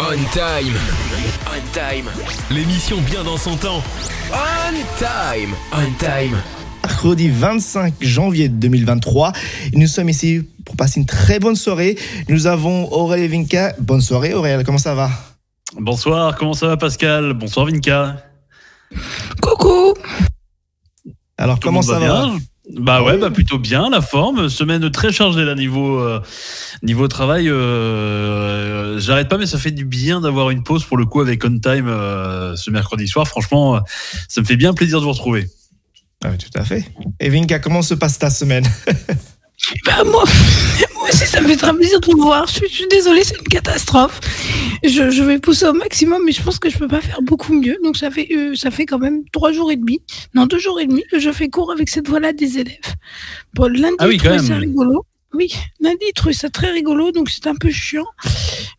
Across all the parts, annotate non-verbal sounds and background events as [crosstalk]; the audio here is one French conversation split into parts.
On time. On time. L'émission bien dans son temps. On time. On time. Mercredi 25 janvier 2023. Et nous sommes ici pour passer une très bonne soirée. Nous avons Aurélien et Vinca. Bonne soirée Aurélien, comment ça va? Bonsoir, comment ça va Pascal? Bonsoir Vinka. Coucou Alors Tout comment ça va va? bien? Bah ouais, bah plutôt bien, la forme. Semaine très chargée là niveau euh, niveau travail. euh, J'arrête pas, mais ça fait du bien d'avoir une pause pour le coup avec On Time euh, ce mercredi soir. Franchement, euh, ça me fait bien plaisir de vous retrouver. Ah Tout à fait. Et Vinca, comment se passe ta semaine? [laughs] bah, moi, [laughs] moi aussi, ça me fait très plaisir de vous voir. Je suis, je suis désolée, c'est une catastrophe. Je, je vais pousser au maximum, mais je pense que je peux pas faire beaucoup mieux. Donc, ça fait, euh, ça fait quand même trois jours et demi, non, deux jours et demi que je fais cours avec cette voix-là des élèves. Bon, lundi, Ah oui, même. rigolo. Oui, lundi, ils trouvaient ça très rigolo, donc c'est un peu chiant.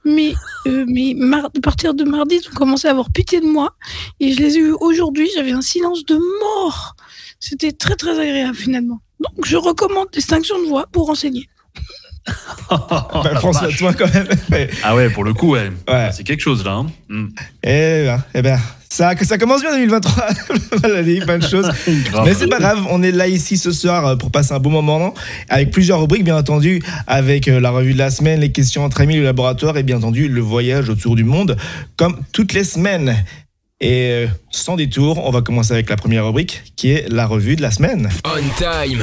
Mais, euh, mais à partir de mardi, ils ont commencé à avoir pitié de moi. Et je les ai eus aujourd'hui, j'avais un silence de mort. C'était très, très agréable finalement. Donc, je recommande Distinction de voix pour enseigner. [laughs] Bah, soin de toi quand même. ah ouais, pour le coup, ouais. Ouais. C'est quelque chose là. hein. Mm. Eh bien, eh bien, ça, ça commence bien 2023. [laughs] Voilà, des bonnes choses. [laughs] Mais c'est pas grave, on est là ici ce soir euh, pour passer un bon moment avec plusieurs rubriques, bien entendu, avec euh, la revue de la semaine, les questions entre amis, le laboratoire et bien entendu le voyage autour du monde, comme toutes les semaines. Et euh, sans détour, on va commencer avec la première rubrique qui est la revue de la semaine. On time.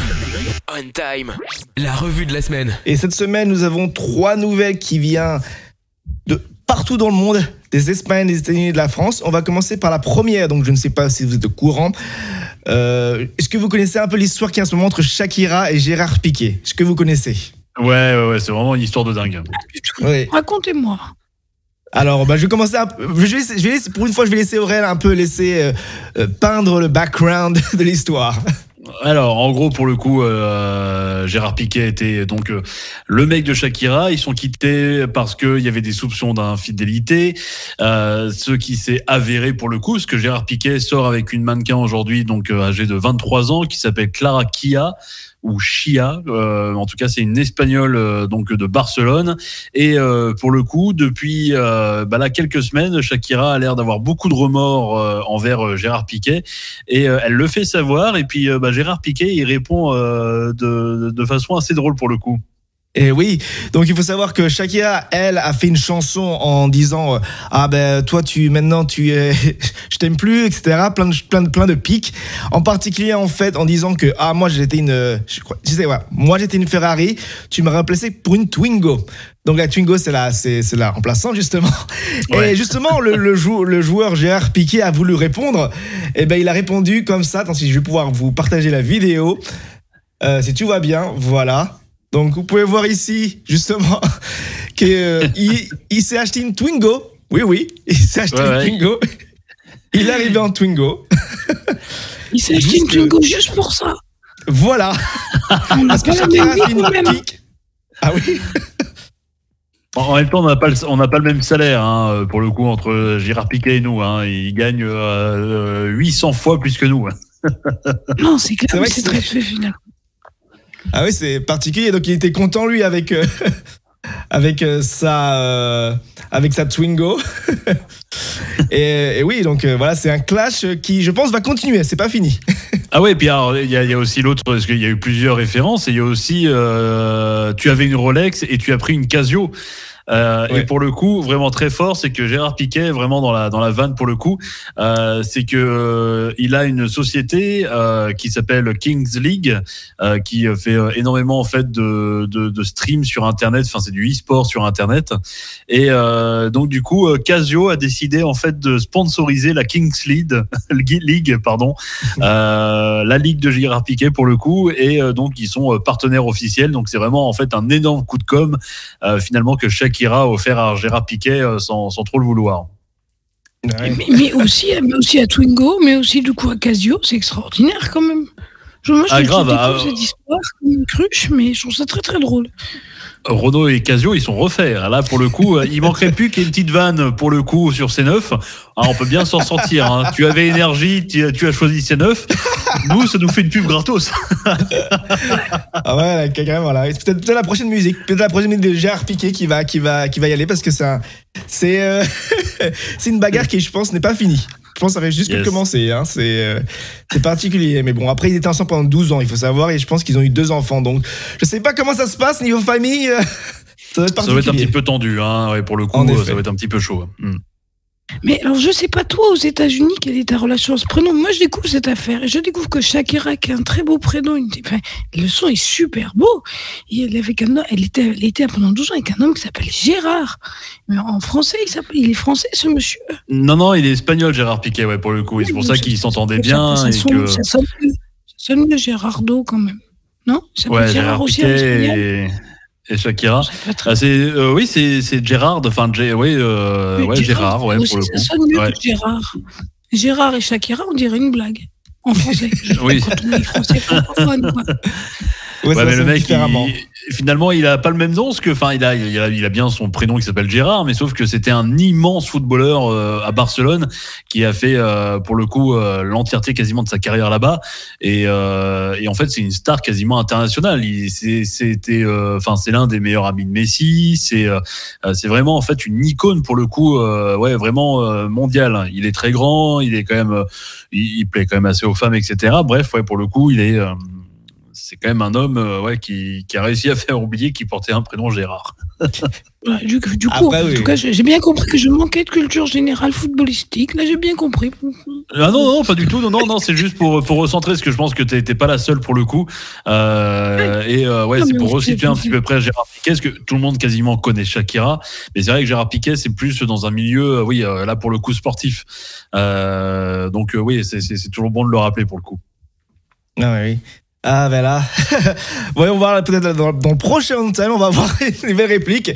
On time. La revue de la semaine. Et cette semaine, nous avons trois nouvelles qui viennent de partout dans le monde, des Espagnes, des États-Unis et de la France. On va commencer par la première, donc je ne sais pas si vous êtes au courant. Euh, Est-ce que vous connaissez un peu l'histoire qui est en ce moment entre Shakira et Gérard Piqué? Est-ce que vous connaissez? Ouais, ouais, ouais, c'est vraiment une histoire de dingue. Racontez-moi. Alors, bah, je vais commencer à... je vais laisser- pour une fois, je vais laisser Aurel un peu laisser euh, euh, peindre le background [laughs] de l'histoire. Alors, en gros, pour le coup, euh, Gérard Piquet était donc le mec de Shakira. Ils sont quittés parce qu'il y avait des soupçons d'infidélité, euh, ce qui s'est avéré pour le coup, parce que Gérard Piquet sort avec une mannequin aujourd'hui, donc âgée de 23 ans, qui s'appelle Clara Kia ou Chia. Euh, en tout cas, c'est une espagnole euh, donc de Barcelone. Et euh, pour le coup, depuis bah là quelques semaines, Shakira a l'air d'avoir beaucoup de remords envers Gérard Piquet et elle le fait savoir. Et puis bah, Gérard Piquet, il répond de, de façon assez drôle pour le coup. Et oui, donc il faut savoir que Shakira, elle, a fait une chanson en disant euh, ah ben toi tu maintenant tu es, [laughs] je t'aime plus, etc. Plein de plein de plein de pics. En particulier en fait en disant que ah moi j'étais une, je crois, je sais ouais, moi j'étais une Ferrari, tu m'as remplacé pour une Twingo. Donc la Twingo c'est la c'est c'est la remplaçante justement. [laughs] Ouais. Et justement le le, jou- le joueur Gérard Piquet a voulu répondre. Et ben il a répondu comme ça. Attends si je vais pouvoir vous partager la vidéo. Euh, si tout va bien, voilà. Donc vous pouvez voir ici justement [laughs] qu'il il s'est acheté une Twingo. Oui, oui, il s'est acheté Ouais, une ouais. Twingo. Il est arrivé en Twingo. Il s'est acheté une euh, Twingo juste pour ça. Voilà. Parce que une pique. Ah oui En même temps, on n'a pas, le- pas même salaire hein, pour le coup entre Gérard Piquet et nous. Hein. Il gagne euh, euh, 800 fois plus que nous. hein. Non, c'est clair, c'est c'est- très fait finalement. Ah oui, c'est particulier. Donc il était content lui avec euh, [laughs] avec euh, sa euh, avec sa Twingo. [laughs] et, et oui, donc voilà, c'est un clash qui, je pense, va continuer. C'est pas fini. [laughs] Ah ouais, puis alors, il y, y a aussi l'autre, parce qu'il y a eu plusieurs références, et il y a aussi, tu avais une Rolex et tu as pris une Casio. Euh, Ouais. Et pour le coup, vraiment très fort, c'est que Gérard Piquet, vraiment dans la dans la vanne pour le coup, euh, c'est que euh, il a une société qui s'appelle Kings League, qui fait énormément en fait de de, de stream sur Internet. Enfin, c'est du e-sport sur Internet. Et donc du coup, Casio a décidé en fait de sponsoriser la Kings League, [laughs] League pardon, [laughs] la ligue de Gérard Piquet pour le coup, et donc ils sont partenaires officiels. Donc c'est vraiment en fait un énorme coup de com finalement que Shakira offert à Gérard Piquet euh, sans, sans trop le vouloir. Mais, mais aussi, mais aussi à Twingo, mais aussi du coup à Casio, c'est extraordinaire quand même. Je, moi, je Ah, je grave, découvre ah, cette histoire comme une cruche, mais je trouve ça très très drôle. Renault et Casio, ils sont refaits. Là, pour le coup, il manquerait plus qu'il y ait une petite vanne pour le coup sur C9. Ah, on peut bien s'en sortir. Hein. Tu avais énergie, tu, as choisi C9. Nous, ça nous fait une pub gratos. ah ouais, là. C'est peut-être la prochaine musique, peut-être la prochaine musique de Gérard Piquet qui va, qui va, qui va y aller parce que c'est c'est euh, [laughs] c'est une bagarre qui, je pense, n'est pas finie. Je pense que ça va juste commencer. Hein. Euh, c'est particulier. Mais bon, après, ils étaient ensemble pendant 12 ans, il faut savoir. Et je pense qu'ils ont eu deux enfants. Donc, je sais pas comment ça se passe niveau famille. [laughs] ça va être, ça va être un petit peu tendu. Hein. pour le coup, ça va être un petit peu chaud. Hmm. Mais alors, je sais pas toi aux États-Unis quelle est ta relation à ce prénom? Moi, je découvre cette affaire et je découvre que Shakira, qui a un très beau prénom, enfin, le son est super beau. Et elle, avait un, elle, était, elle était pendant 12 ans avec un homme qui s'appelle Gérard. Mais en français, il, il est français, ce monsieur. Non, non, il est espagnol, Gérard Piquet, ouais, pour le coup. c'est pour ça qu'il s'entendait bien. Ça, et sonne, que... ça, sonne, le Gérardo quand même. Non? Ouais, Gérard, Piquet et Shakira. Ah, c'est euh, oui, c'est c'est Gérard, enfin oui, euh, ouais, Gérard, ouais, pour le coup. Ça sonne mieux que Gérard. Gérard et Shakira, on dirait une blague en français. [laughs] oui. Quand on est français francophone, quoi. Ouais, mais le mec, finalement, il a pas le même nom, parce que, enfin, il a, il a, il a bien son prénom qui s'appelle Gérard, mais sauf que c'était un immense footballeur euh, à Barcelone qui a fait, euh, pour le coup, euh, l'entièreté quasiment de sa carrière là-bas. Et, et, en fait, c'est une star quasiment internationale. C'était, enfin, c'est l'un des meilleurs amis de Messi. C'est, c'est vraiment en fait une icône pour le coup, ouais, vraiment mondial. Il est très grand, il est quand même, il, il, plaît quand même assez aux femmes, etc. Bref, ouais, pour le coup, il est c'est quand même un homme euh, ouais, qui, qui, a réussi à faire oublier qu'il portait un prénom Gérard. [laughs] du, coup, en tout cas, j'ai bien compris que je manquais de culture générale footballistique. Là, j'ai bien compris. Ah non, non, pas du tout. Non, non, non, c'est juste pour, pour recentrer, parce que je pense que tu n'étais pas la seule pour le coup. Euh, et euh, ouais, c'est pour resituer un petit peu près Gérard Piquet, parce que tout le monde quasiment connaît Shakira. Mais c'est vrai que Gérard Piquet, c'est plus dans un milieu, oui, là pour le coup sportif. donc oui, c'est toujours bon de le rappeler pour le coup. Ah oui. Ah ben là, [laughs] voyons voir peut-être dans, le prochain time, on va [laughs] voir une nouvelle réplique.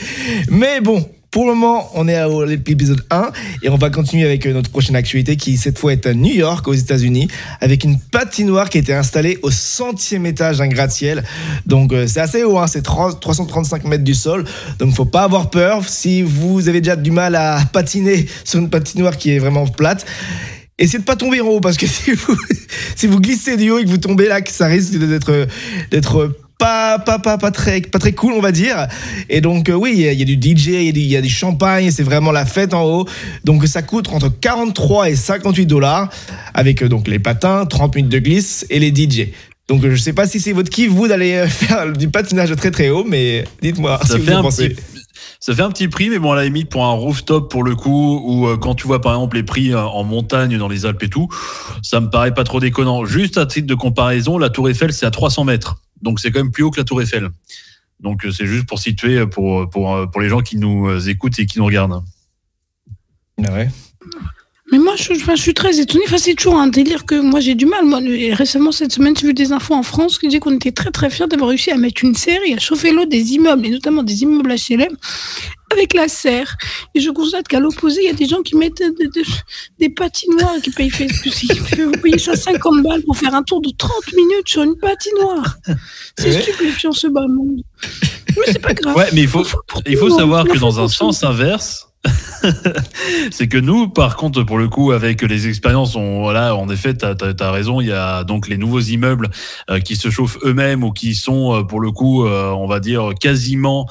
Mais bon, pour le moment, on est à l'épisode 1 et on va continuer avec euh, notre prochaine actualité qui cette fois est à New York aux États-Unis avec une patinoire qui a été installée au centième étage d'un gratte-ciel. Donc euh, c'est assez haut, hein, c'est 335 mètres du sol. Donc faut pas avoir peur si vous avez déjà du mal à patiner sur une patinoire qui est vraiment plate essayez de pas tomber en haut parce que [laughs] si vous, si vous glissez du haut et que vous tombez là, ça risque d'être d'être pas, pas, pas, pas, très, pas très cool, on va dire. Et donc, euh, oui, il y, a du DJ, il y, a du champagne, c'est vraiment la fête en haut. Donc, ça coûte entre 43 et 58 dollars avec euh, donc les patins, 30 minutes de glisse et les DJ. Donc, je sais pas si c'est votre kiff, vous, d'aller euh, [laughs] faire du patinage très très haut, mais dites-moi si vous en pensez. Ça fait un petit prix, mais bon, à la limite, pour un rooftop, pour le coup, ou euh, quand tu vois par exemple les prix euh, en montagne dans les Alpes et tout, ça me paraît pas trop déconnant. Juste à titre de comparaison, la Tour Eiffel, c'est à 300 mètres. Donc c'est quand même plus haut que la Tour Eiffel. Donc euh, c'est juste pour situer pour, pour, pour les gens qui nous écoutent et qui nous regardent. Ah ouais. Mais moi, je, je, suis très étonnée. Enfin, c'est toujours un délire que moi, j'ai du mal. Moi, récemment, cette semaine, j'ai vu des infos en France qui disaient qu'on était très, très fiers d'avoir réussi à mettre une série, à chauffer l'eau des immeubles, et notamment des immeubles HLM, avec la serre. Et je constate qu'à l'opposé, il y a des gens qui mettent des, patinoires qui payent, [laughs] vous payez ça 50 balles pour faire un tour de 30 minutes sur une patinoire. C'est stupéfiant, ce bas monde. Mais c'est pas grave. Ouais, mais il faut, il faut savoir que dans un sens inverse, [laughs] c'est que nous, par contre, pour le coup, avec les expériences, on, voilà, en effet, tu as, raison, il y a donc les nouveaux immeubles euh, qui se chauffent eux-mêmes ou qui sont, euh, pour le coup, euh, on va dire, quasiment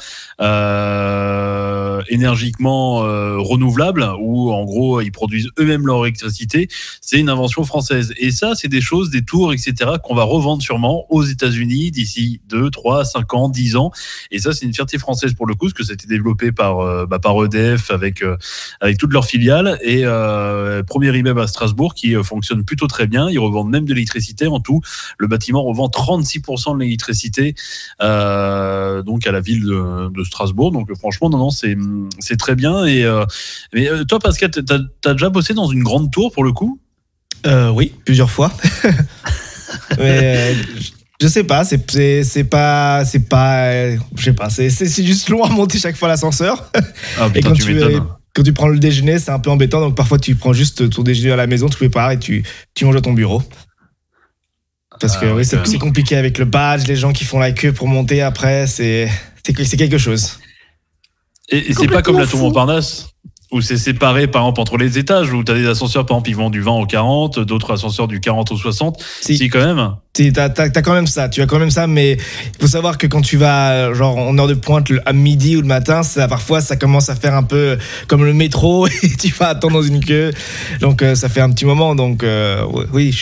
énergiquement renouvelables, ou en gros, ils produisent eux-mêmes leur électricité. C'est une invention française. Et ça, c'est des choses, des tours, etc., qu'on va revendre sûrement aux États-Unis d'ici 2, 3, 5 ans, 10 ans. Et ça, c'est une fierté française pour le coup, parce que c'était développé par, bah, par EDF, avec, euh, avec toutes leurs filiales. Et euh, premier immeuble à Strasbourg qui euh, fonctionne plutôt très bien. Ils revendent même de l'électricité. En tout, le bâtiment revend 36% de l'électricité donc à la ville de, Strasbourg. Donc franchement, non, non, c'est, très bien. Et mais toi, Pascal, tu as, déjà bossé dans une grande tour pour le coup? Oui, plusieurs fois. [laughs] je sais pas, c'est pas c'est pas je sais pas, c'est c'est juste long à monter chaque fois l'ascenseur. Ah, [laughs] et quand tu, quand tu prends le déjeuner, c'est un peu embêtant donc parfois tu prends juste ton déjeuner à la maison, tu prépares et tu tu manges à ton bureau. Parce que ah, oui, c'est compliqué avec le badge, les gens qui font la queue pour monter après, c'est c'est quelque chose. Et, c'est pas comme la tour Montparnasse? Où c'est séparé par exemple entre les étages, où tu as des ascenseurs par exemple ils vont du 20 au 40, d'autres ascenseurs du 40 au 60. Si, quand même. Si, t'as, as, quand même ça, tu as quand même ça, mais il faut savoir que quand tu vas genre en heure de pointe à midi ou le matin, ça, parfois ça commence à faire un peu comme le métro [laughs] et tu vas attendre dans une queue. Donc euh, ça fait un petit moment. Donc euh, oui,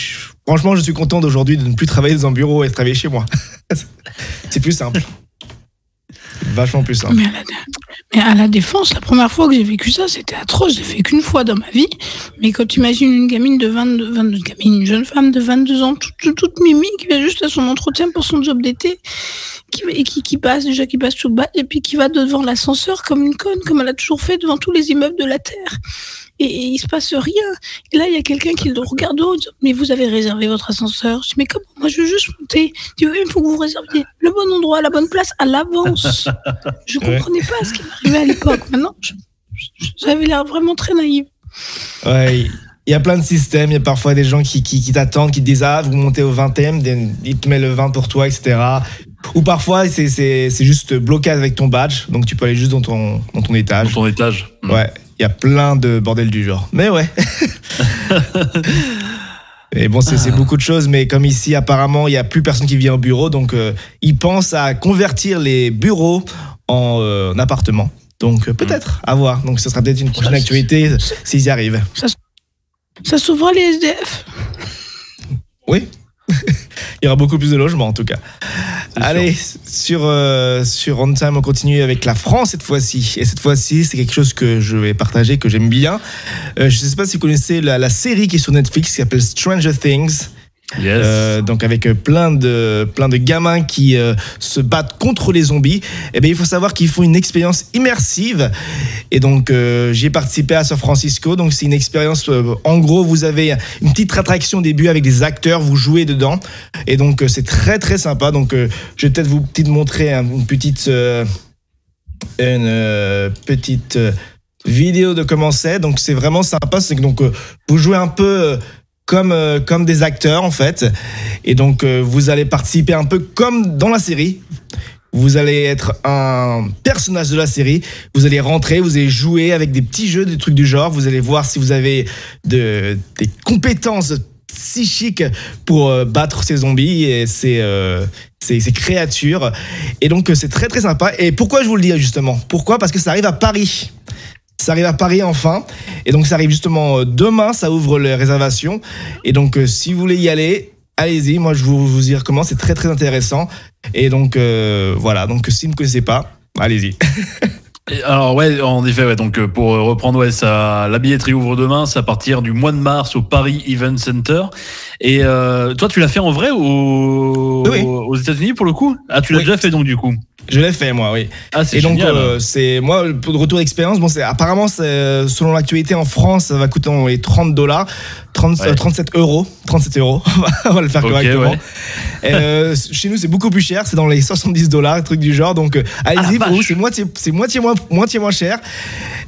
franchement je suis content d'aujourd'hui de ne plus travailler dans un bureau et de travailler chez moi. [laughs] c'est plus simple. Vachement plus simple. Mais à, la, défense, la première fois que j'ai vécu ça, c'était atroce. J'ai fait qu'une fois dans ma vie. Mais quand tu imagines une gamine de 22, 22 gamine, une jeune femme de 22 ans, toute, toute, mimi, qui va juste à son entretien pour son job d'été, qui, et qui, qui passe, déjà qui passe tout bas, et puis qui va devant l'ascenseur comme une conne, comme elle a toujours fait devant tous les immeubles de la Terre et, il il se passe rien. Et là, il y a quelqu'un qui le regarde haut, mais vous avez réservé votre ascenseur? Je dis, mais comment? Moi, je veux juste monter. Il il faut que vous réserviez le bon endroit, la bonne place à l'avance. [laughs] je comprenais pas ce qui m'arrivait à l'époque. Maintenant, j'avais l'air vraiment très naïve. Ouais. Il y a plein de systèmes, il y a parfois des gens qui, qui, t'attendent, qui te disent Ah, vous montez au 20e, ils te mettent le 20 pour toi, etc. Ou parfois, c'est juste bloqué avec ton badge, donc tu peux aller juste dans ton, dans ton étage. Dans ton étage. Ouais il y a plein de bordel du genre. Mais ouais. [laughs] Et bon, c'est beaucoup de choses, mais comme ici, apparemment, il n'y a plus personne qui vient au bureau, donc euh, ils pensent à convertir les bureaux en, euh, appartements. Donc euh, peut-être, à voir. Donc ce sera peut-être une prochaine actualité s'ils y arrivent. Ça, ça s'ouvre les SDF Oui. [laughs] il y aura beaucoup plus de logements en tout cas. Allez, sur, euh, sur On Time, on continue avec la France cette fois-ci. Et cette fois-ci, c'est quelque chose que je vais partager, que j'aime bien. Euh, je ne sais pas si vous connaissez la, la, série qui est sur Netflix qui s'appelle Stranger Things. Euh, donc avec euh, plein de plein de gamins qui euh, se battent contre les zombies. Et eh bien il faut savoir qu'ils font une expérience immersive. Et donc j'y ai participé à San Francisco. Donc c'est une expérience. en gros, vous avez une petite attraction au début avec des acteurs, vous jouez dedans. Et donc c'est très très sympa. Donc je vais peut-être vous montrer une petite une petite vidéo de comment c'est. Donc c'est vraiment sympa. C'est que donc vous jouez un peu comme euh, comme des acteurs en fait. Et donc euh, vous allez participer un peu comme dans la série. Vous allez être un personnage de la série. Vous allez rentrer, vous allez jouer avec des petits jeux, des trucs du genre. Vous allez voir si vous avez de, des compétences psychiques pour euh, battre ces zombies et ces, ces, ces, créatures. Et donc c'est très très sympa. Et pourquoi je vous le dis justement? Pourquoi? Parce que ça arrive à Paris. Ça arrive à Paris enfin. Et donc ça arrive justement euh, demain, ça ouvre les réservations. Et donc euh, si vous voulez y aller, allez-y. Moi je vous, vous y recommande, c'est très très intéressant. Et donc euh, voilà, donc si vous ne connaissez pas, allez-y. [laughs] Alors ouais, en effet, ouais, donc pour reprendre, ouais, ça, la billetterie ouvre demain, c'est à partir du mois de mars au Paris Event Center. Et toi, tu l'as fait en vrai ou aux États-Unis pour le coup? Ah, tu l'as déjà fait donc du coup? Je l'ai fait moi, oui. Ah, et donc euh, c'est moi pour le retour d'expérience. Bon, c'est apparemment selon l'actualité en France, ça va coûter les 30 dollars, 37 euros, 37 euros. [laughs] on va le faire correctement. Euh, chez nous, c'est beaucoup plus cher. C'est dans les 70 dollars, truc du genre. Donc euh, allez-y, ah, c'est moitié, c'est moitié moins, moitié moins cher.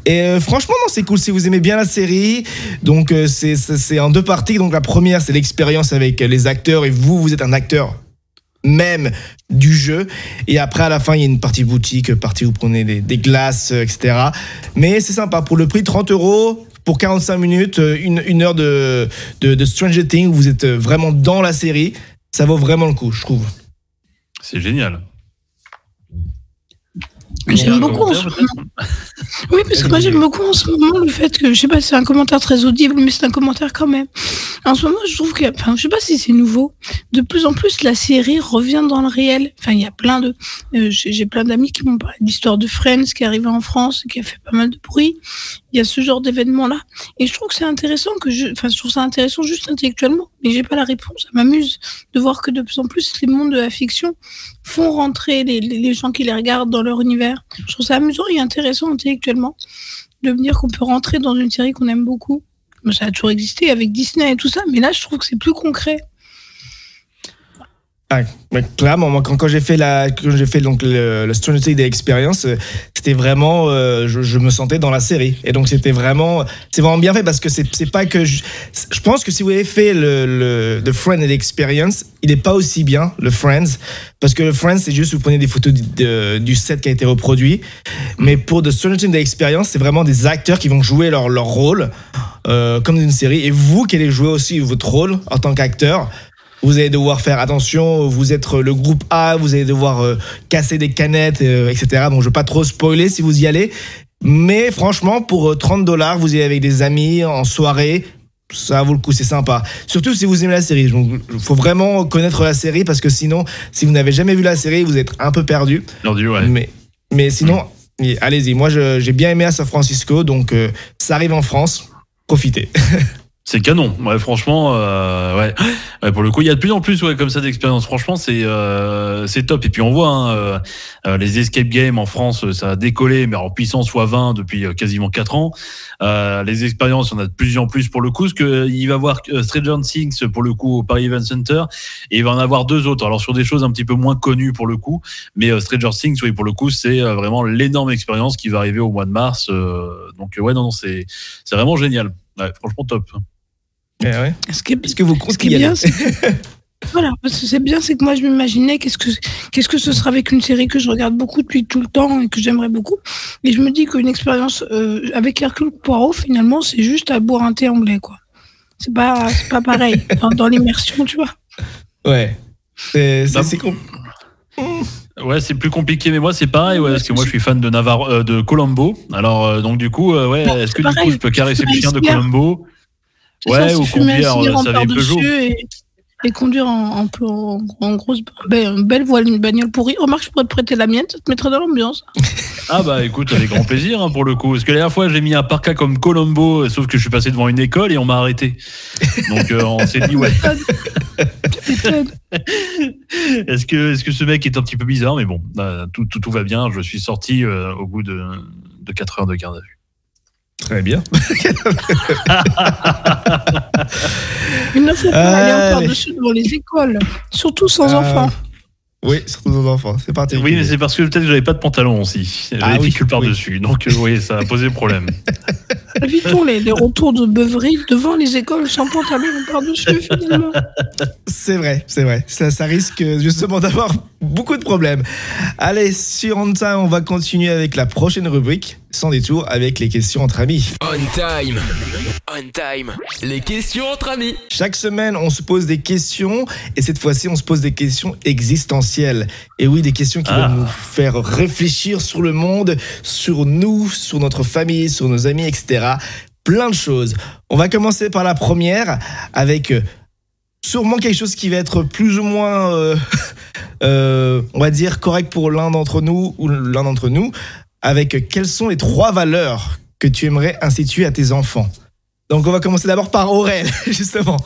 Et franchement, non, c'est cool. Si vous aimez bien la série, donc c'est en deux parties. Donc la première, c'est l'expérience avec les acteurs et vous, vous êtes un acteur même du jeu. Et après, à la fin, il y a une partie boutique, partie où vous prenez des, glaces, euh, etc. Mais c'est sympa. Pour le prix, 30 euros pour 45 minutes, euh, une, une heure de, de, de, Stranger Things, où vous êtes euh, vraiment dans la série. Ça vaut vraiment le coup, je trouve. C'est génial. J'aime beaucoup en ce moment. Oui, parce que moi j'aime beaucoup en ce moment le fait que, je sais pas, c'est un commentaire très audible, mais c'est un commentaire quand même. En ce moment, je trouve que, enfin, je sais pas si c'est nouveau. De plus en plus, la série revient dans le réel. Enfin, il y a plein de, euh, j'ai plein d'amis qui m'ont parlé de l'histoire de Friends qui est arrivée en France, qui a fait pas mal de bruit. Il y a ce genre d'événement-là. Et je trouve que c'est intéressant que je, enfin, je trouve ça intéressant juste intellectuellement, mais j'ai pas la réponse. Ça m'amuse de voir que de plus en plus les mondes de la fiction font rentrer les, les gens qui les regardent dans leur univers. Je trouve ça amusant et intéressant de me dire qu'on peut rentrer dans une série qu'on aime beaucoup ça a toujours existé avec Disney et tout ça, mais là, je trouve que c'est plus concret. Ah, clairement, quand, quand j'ai fait la, quand j'ai fait donc le, le Stranger Things Experience, euh, c'était vraiment, euh, je, je, me sentais dans la série. Et donc c'était vraiment, c'est vraiment bien fait parce que c'est, pas que je, je, pense que si vous avez fait le, le The Friends Experience, il n'est pas aussi bien le Friends. Parce que le Friends c'est juste vous prenez des photos de, du set qui a été reproduit, mais pour The Stranger Things Experience, c'est vraiment des acteurs qui vont jouer leur leur rôle euh, comme dans une série. Et vous qui allez jouer aussi votre rôle en tant qu'acteur vous allez devoir faire attention, vous êtes le groupe A, vous allez devoir euh, casser des canettes, euh, etc. Bon, je veux pas trop spoiler si vous y allez, mais franchement, pour 30 euh, dollars, vous y allez avec des amis en soirée, ça vaut le coup, c'est sympa. Surtout si vous aimez la série. Il faut vraiment connaître la série parce que sinon, si vous n'avez jamais vu la série, vous êtes un peu perdu. Perdu, ouais. Mais, mais sinon, allez-y. Moi, j'ai bien aimé à San Francisco, donc euh, ça arrive en France. Profitez. [laughs] C'est canon, ouais, franchement, euh, ouais. Ouais. Pour le coup, il y a de plus en plus, ouais, comme ça d'expérience. Franchement, c'est euh, c'est top. Et puis on voit hein, euh, euh les escape games en France, ça a décollé, mais en puissance fois 20 depuis euh, quasiment 4 ans. Euh, les expériences, on a de plus en plus pour le coup, parce que il va y avoir Stranger Things pour le coup au Paris Event Center, et il va en avoir deux autres. Alors sur des choses un petit peu moins connues pour le coup, mais Stranger Things, oui, pour le coup, c'est vraiment l'énorme expérience qui va arriver au mois de mars. donc ouais, non, non, c'est c'est vraiment génial. Ouais, franchement top. Eh ouais. Ce qui est, que vous ce qui est bien, [laughs] voilà, parce que c'est bien, c'est que moi je m'imaginais qu'est-ce que qu'est-ce que ce sera avec une série que je regarde beaucoup depuis tout le temps et que j'aimerais beaucoup. Et je me dis qu'une expérience euh, avec Hercule Poirot, finalement, c'est juste à boire un thé anglais, quoi. C'est pas c'est pas pareil [laughs] dans, dans l'immersion, tu vois. Ouais. C'est c'est Ouais, c'est plus compliqué, mais moi c'est pareil, ouais, parce que moi je suis fan de Navarro, euh, de Colombo. Alors euh, donc du coup, ouais, est-ce que du coup je peux caresser le chien de Colombo? Ouais, ou conduire, ça avait Peugeot. Et, et, conduire en, en, en grosse belle voile, une bagnole pourrie. Remarque, je pourrais te prêter la mienne, ça te mettrait dans l'ambiance. Ah bah écoute, avec grand plaisir hein, pour le coup. Parce que la dernière fois, j'ai mis un parka comme Colombo, sauf que je suis passé devant une école et on m'a arrêté. Donc euh, on s'est dit ouais. [laughs] est-ce que, est-ce que ce mec est un petit peu bizarre Mais bon, bah, tout, tout, tout, va bien. Je suis sorti euh, au bout de, de 4 heures de garde à vue. Très bien. [laughs] Il ne faut pas aller encore dessus devant les écoles, surtout sans euh, enfants. Oui, surtout sans enfants. C'est parti. Oui, mais c'est parce que peut-être que j'avais pas de pantalon aussi. J'avais ah, oui, que par-dessus. Donc, euh, oui, ça a posé problème. [laughs] Évitons les, les, retours de beuverie devant les écoles sans pantalon par-dessus, finalement. C'est vrai, c'est vrai. Ça, ça risque justement d'avoir beaucoup de problèmes. Allez, sur On Time, on va continuer avec la prochaine rubrique, sans détour, avec les questions entre amis. On Time. On Time. Les questions entre amis. Chaque semaine, on se pose des questions, et cette fois-ci, on se pose des questions existentielles. Et oui, des questions qui ah. vont nous faire réfléchir sur le monde, sur nous, sur notre famille, sur nos amis, etc. Plein de choses. On va commencer par la première, avec euh, sûrement quelque chose qui va être plus ou moins, euh, [laughs] euh, on va dire, correct pour l'un d'entre nous ou l'un d'entre nous, avec quelles sont les trois valeurs que tu aimerais instituer à tes enfants? Donc on va commencer d'abord par Aurel, [laughs] justement.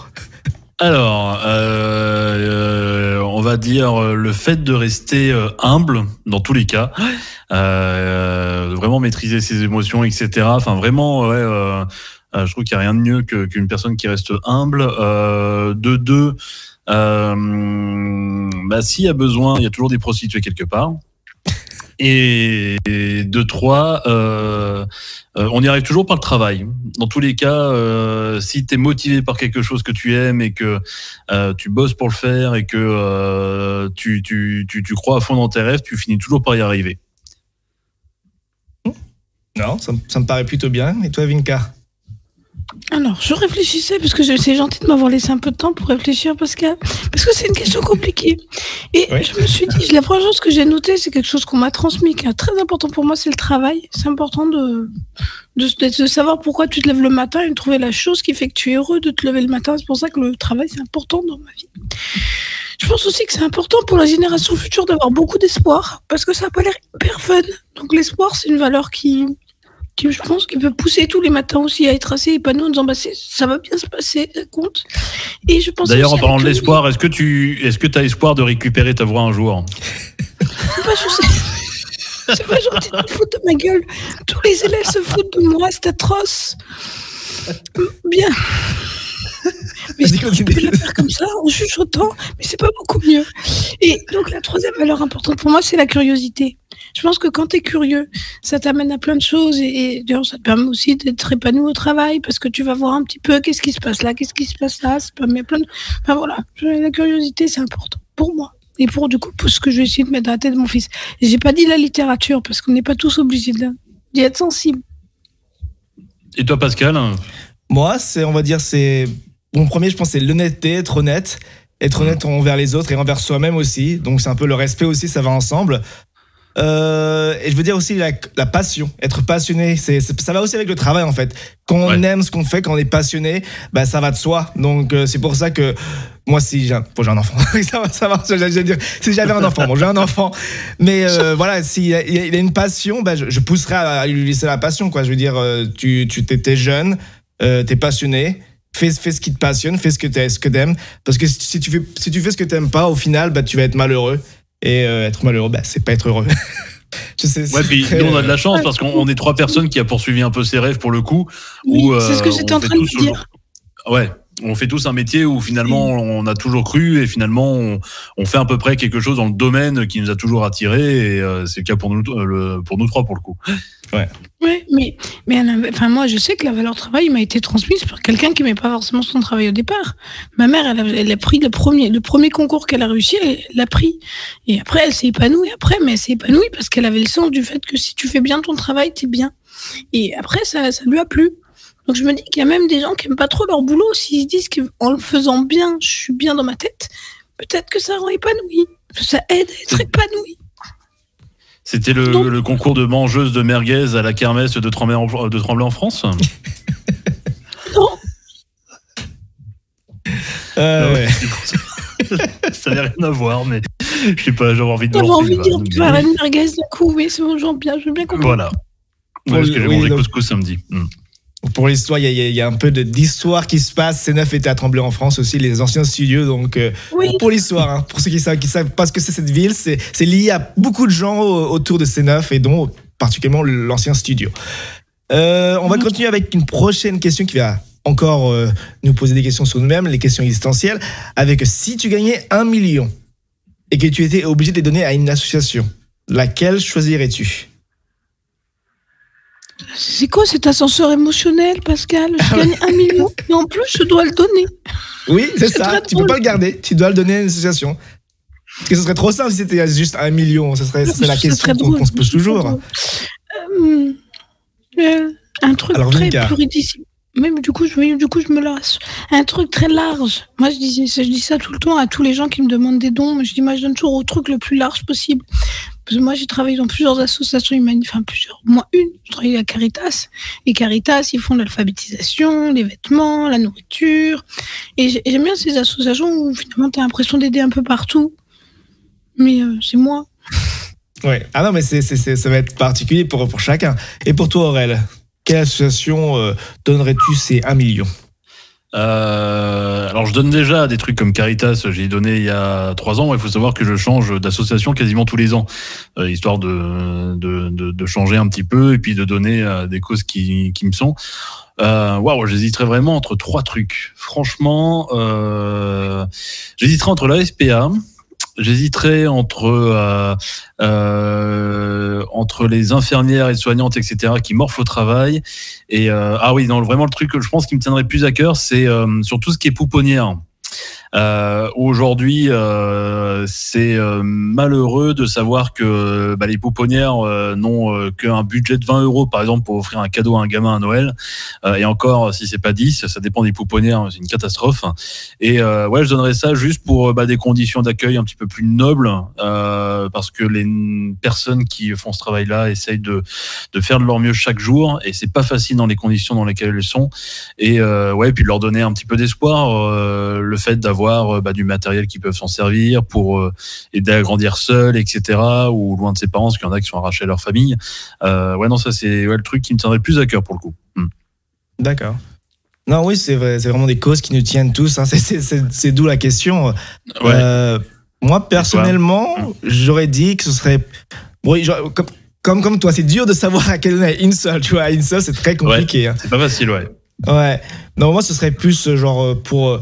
Alors, euh, on va dire le fait de rester humble dans tous les cas, vraiment maîtriser ses émotions, etc. Enfin, vraiment, ouais, euh, je trouve qu'il n'y a rien de mieux qu'une personne qui reste humble. Euh, de deux, euh, bah, s'il y a besoin, il y a toujours des prostituées quelque part. Et de trois, euh, on y arrive toujours par le travail. Dans tous les cas, euh, si tu es motivé par quelque chose que tu aimes et que euh, tu bosses pour le faire et que tu, tu, tu, tu, crois à fond dans tes rêves, tu finis toujours par y arriver. Non, ça, ça me paraît plutôt bien. Et toi, Vinka? Alors, je réfléchissais parce que c'est gentil de m'avoir laissé un peu de temps pour réfléchir parce que parce que c'est une question compliquée. Et je me suis dit, la première chose que j'ai noté, c'est quelque chose qu'on m'a transmis, qui est très important pour moi, c'est le travail. C'est important de, de, savoir pourquoi tu te lèves le matin et de trouver la chose qui fait que tu es heureux de te lever le matin. C'est pour ça que le travail, c'est important dans ma vie. Je pense aussi que c'est important pour la génération future d'avoir beaucoup d'espoir parce que ça n'a pas l'air hyper fun. Donc l'espoir, c'est une valeur qui, qui, je pense, qu'il peut pousser tous les matins aussi à être assez épanoui en disant bah, ça va bien se passer, compte. Et je pense D'ailleurs, en parlant de l'espoir, est-ce que tu est-ce que as espoir de récupérer ta voix un jour? C'est pas C'est pas gentil de foutre de ma gueule. Tous les élèves se foutent de moi, c'est atroce. Bien. Mais tu peux la faire comme ça, en chuchotant, mais c'est pas beaucoup mieux. Et donc, la troisième valeur importante pour moi, c'est la curiosité. Je pense que quand tu es curieux, ça t'amène à plein de choses et, d'ailleurs, ça te permet aussi d'être épanoui au travail parce que tu vas voir un petit peu qu'est-ce qui se passe là, qu'est-ce qui se passe là. Ça permet plein de. Enfin voilà, la curiosité, c'est important pour moi et pour du coup pour ce que je vais essayer de mettre dans la tête de mon fils. J'ai pas dit la littérature parce qu'on n'est pas tous obligés d'y être sensible. Et toi, Pascal? Moi, c'est, on va dire, c'est mon premier, je pense, c'est l'honnêteté, être honnête, être honnête envers les autres et envers soi-même aussi. Donc c'est un peu le respect aussi, ça va ensemble. Euh, et je veux dire aussi la, passion, être passionné, c'est, ça va aussi avec le travail en fait. Quand on aime ce qu'on fait, quand on est passionné, bah, ça va de soi. Donc euh, c'est pour ça que moi si j'ai un, j'ai un enfant, [laughs] ça va, ça va j'allais dire, si j'avais un enfant, bon j'ai un enfant, mais euh, [laughs] voilà, s'il il a, une passion, bah, je, pousserai à, lui laisser la passion quoi. Je veux dire, tu, tu t'es jeune, t'es passionné. Fais, fais ce qui te passionne, fais ce que tu ce que aimes. Parce que si tu fais, si tu fais ce que tu n'aimes pas, au final, bah, tu vas être malheureux. Et euh, être malheureux, bah, c'est pas être heureux. [laughs] Je sais, ouais, puis nous, on a de la chance parce qu'on est trois personnes qui a poursuivi un peu ses rêves pour le coup. Oui, c'est ce que euh, j'étais en train de dire. Ouais, on fait tous un métier où finalement on a toujours cru et finalement on, fait à peu près quelque chose dans le domaine qui nous a toujours attiré et euh, c'est le cas pour nous, pour nous trois pour le coup. Ouais. Ouais, mais, mais enfin, moi, je sais que la valeur travail m'a été transmise par quelqu'un qui n'aimait pas forcément son travail au départ. Ma mère, elle a, elle a pris le premier, le premier concours qu'elle a réussi, elle l'a pris. Et après, elle s'est épanouie après, mais elle s'est épanouie parce qu'elle avait le sens du fait que si tu fais bien ton travail, es bien. Et après, ça, ça lui a plu. Donc je me dis qu'il y a même des gens qui n'aiment pas trop leur boulot, s'ils se disent qu'en le faisant bien, je suis bien dans ma tête, peut-être que ça rend épanoui. Ça aide à être épanoui. C'était le, concours de mangeuse de merguez à la kermesse de Tremblay en, de Tremblay en France [laughs] Non. Euh, ouais. [laughs] ça n'a rien à voir, mais je sais pas, j'avais envie de J'avais envie de dire tu vas une merguez d'un coup, mais c'est bon, j'en bien, je veux bien comprendre. Voilà. Parce que j'ai mangé couscous samedi. Hmm. Pour l'histoire, il y, a un peu d'histoire qui se passe. C9 était à Tremblay en France aussi, les anciens studios. Donc, euh, pour l'histoire, hein, pour ceux qui savent, qui savent pas ce que c'est cette ville, c'est lié à beaucoup de gens autour de C9 et dont particulièrement l'ancien studio. Euh, on va mhm. continuer avec une prochaine question qui va encore euh, nous poser des questions sur nous-mêmes, les questions existentielles. Avec si tu gagnais un million et que tu étais obligé de les donner à une association, laquelle choisirais-tu? C'est quoi cet ascenseur émotionnel, Pascal? Je ah gagne un million et en plus, je dois le donner. Oui, c'est ça. Tu peux pas le garder. Tu dois le donner à une association. Parce que ce serait trop simple si c'était juste un million. Ce serait, la question qu'on se pose toujours. Euh, euh, un truc très pluridisciplinaire. Même du coup, je, du coup, je me lasse. Un truc très large. Moi, je dis, je dis ça tout le temps à tous les gens qui me demandent des dons. Je dis, moi, je donne toujours au truc le plus large possible. Moi, j'ai travaillé dans plusieurs associations humanitaires, enfin plusieurs, moins une. Je travaillais à Caritas. Et Caritas, ils font l'alphabétisation, les vêtements, la nourriture. Et j'aime bien ces associations où finalement, tu as l'impression d'aider un peu partout. Mais euh, c'est moi. [laughs] Ouais. Ah non, mais ça va être particulier pour, pour chacun. Et pour toi, Aurel quelle association euh, donnerais-tu ces 1 million? Euh, alors je donne déjà des trucs comme Caritas, j'ai donné il y a trois ans. Il faut savoir que je change d'association quasiment tous les ans, euh, histoire de, de, de, changer un petit peu et puis de donner des causes qui, qui me sont. Waouh, j'hésiterais vraiment entre trois trucs. Franchement, j'hésiterais entre la SPA, j'hésiterais entre euh, euh, entre les infirmières et soignantes, etc., qui morfent au travail. Et euh, ah oui, non, vraiment le truc que je pense qui me tiendrait plus à cœur, c'est sur tout ce qui est pouponnière. Euh, Aujourd'hui, euh, c'est euh, malheureux de savoir que bah, les pouponnières n'ont qu'un budget de 20 euros, par exemple, pour offrir un cadeau à un gamin à Noël. et encore, si c'est pas 10, ça dépend des pouponnières, c'est une catastrophe. Et ouais, je donnerais ça juste pour bah, des conditions d'accueil un petit peu plus nobles, parce que les personnes qui font ce travail-là essayent de, de faire de leur mieux chaque jour, et c'est pas facile dans les conditions dans lesquelles elles sont. Et ouais, puis leur donner un petit peu d'espoir, le fait d'avoir euh, bah, du matériel qui peuvent s'en servir pour euh, aider à grandir seul, etc. Ou loin de ses parents, parce qu'il y en a qui sont arrachés à leur famille. Euh, ouais, non, ça c'est le truc qui me tiendrait plus à cœur pour le coup. Hmm. D'accord. Non, oui, c'est vrai, c'est vraiment des causes qui nous tiennent tous. Hein. [laughs] C'est d'où la question. moi, personnellement, hmm. j'aurais dit que ce serait. comme, comme, toi, c'est dur de savoir à quelle donner une seule. Tu vois, une seule, c'est très compliqué. Hein. C'est pas facile, ouais. Ouais. Non, moi, ce serait plus genre pour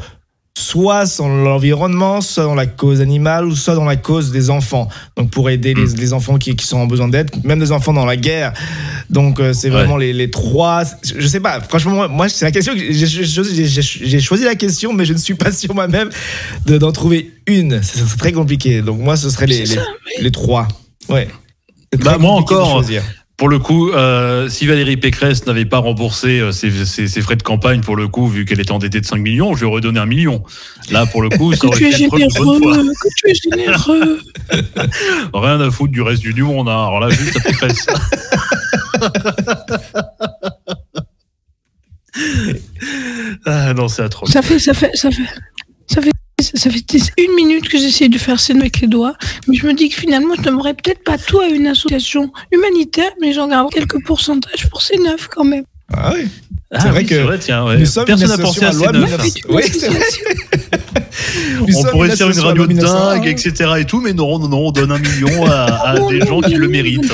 soit dans l'environnement, soit dans la cause animale, ou soit dans la cause des enfants. Donc pour aider les, les enfants qui, qui, sont en besoin d'aide, même des enfants dans la guerre. Donc euh, c'est vraiment les, les, trois. Je sais pas, franchement, moi, c'est la question que j'ai choisi la question, mais je ne suis pas sûr moi-même d'en trouver une. C'est très compliqué. Donc moi, ce serait les, les, les, trois. Ouais. Bah, moi encore pour le coup, euh, si Valérie Pécresse n'avait pas remboursé euh, ses, ses, ses, frais de campagne, pour le coup, vu qu'elle était endettée de 5 millions, je lui aurais donné un million. Là, pour le coup, ça aurait été une bonne fois. Que tu es généreux. [laughs] Rien à foutre du reste du monde. Hein. Alors là, juste à Pécresse. [laughs] ah non, c'est atroce. Ça fait, ça fait, ça fait, ça fait ça fait une minute que j'essaie de faire scène avec les doigts, mais je me dis que finalement, je n'aimerais peut-être pas tout à une association humanitaire, mais j'en garde quelques pourcentages pour ces neuf quand même. Ah oui. Ah c'est oui, vrai que vrai, tiens, ouais. nous sommes Personne une n'a pensé à association ces à loi neuf. Oui, c'est vrai. [laughs] On pourrait faire une radio de loi 1901. dingue, etc. et tout, mais non, non, non, on donne un million à, à Non, des gens qui le méritent.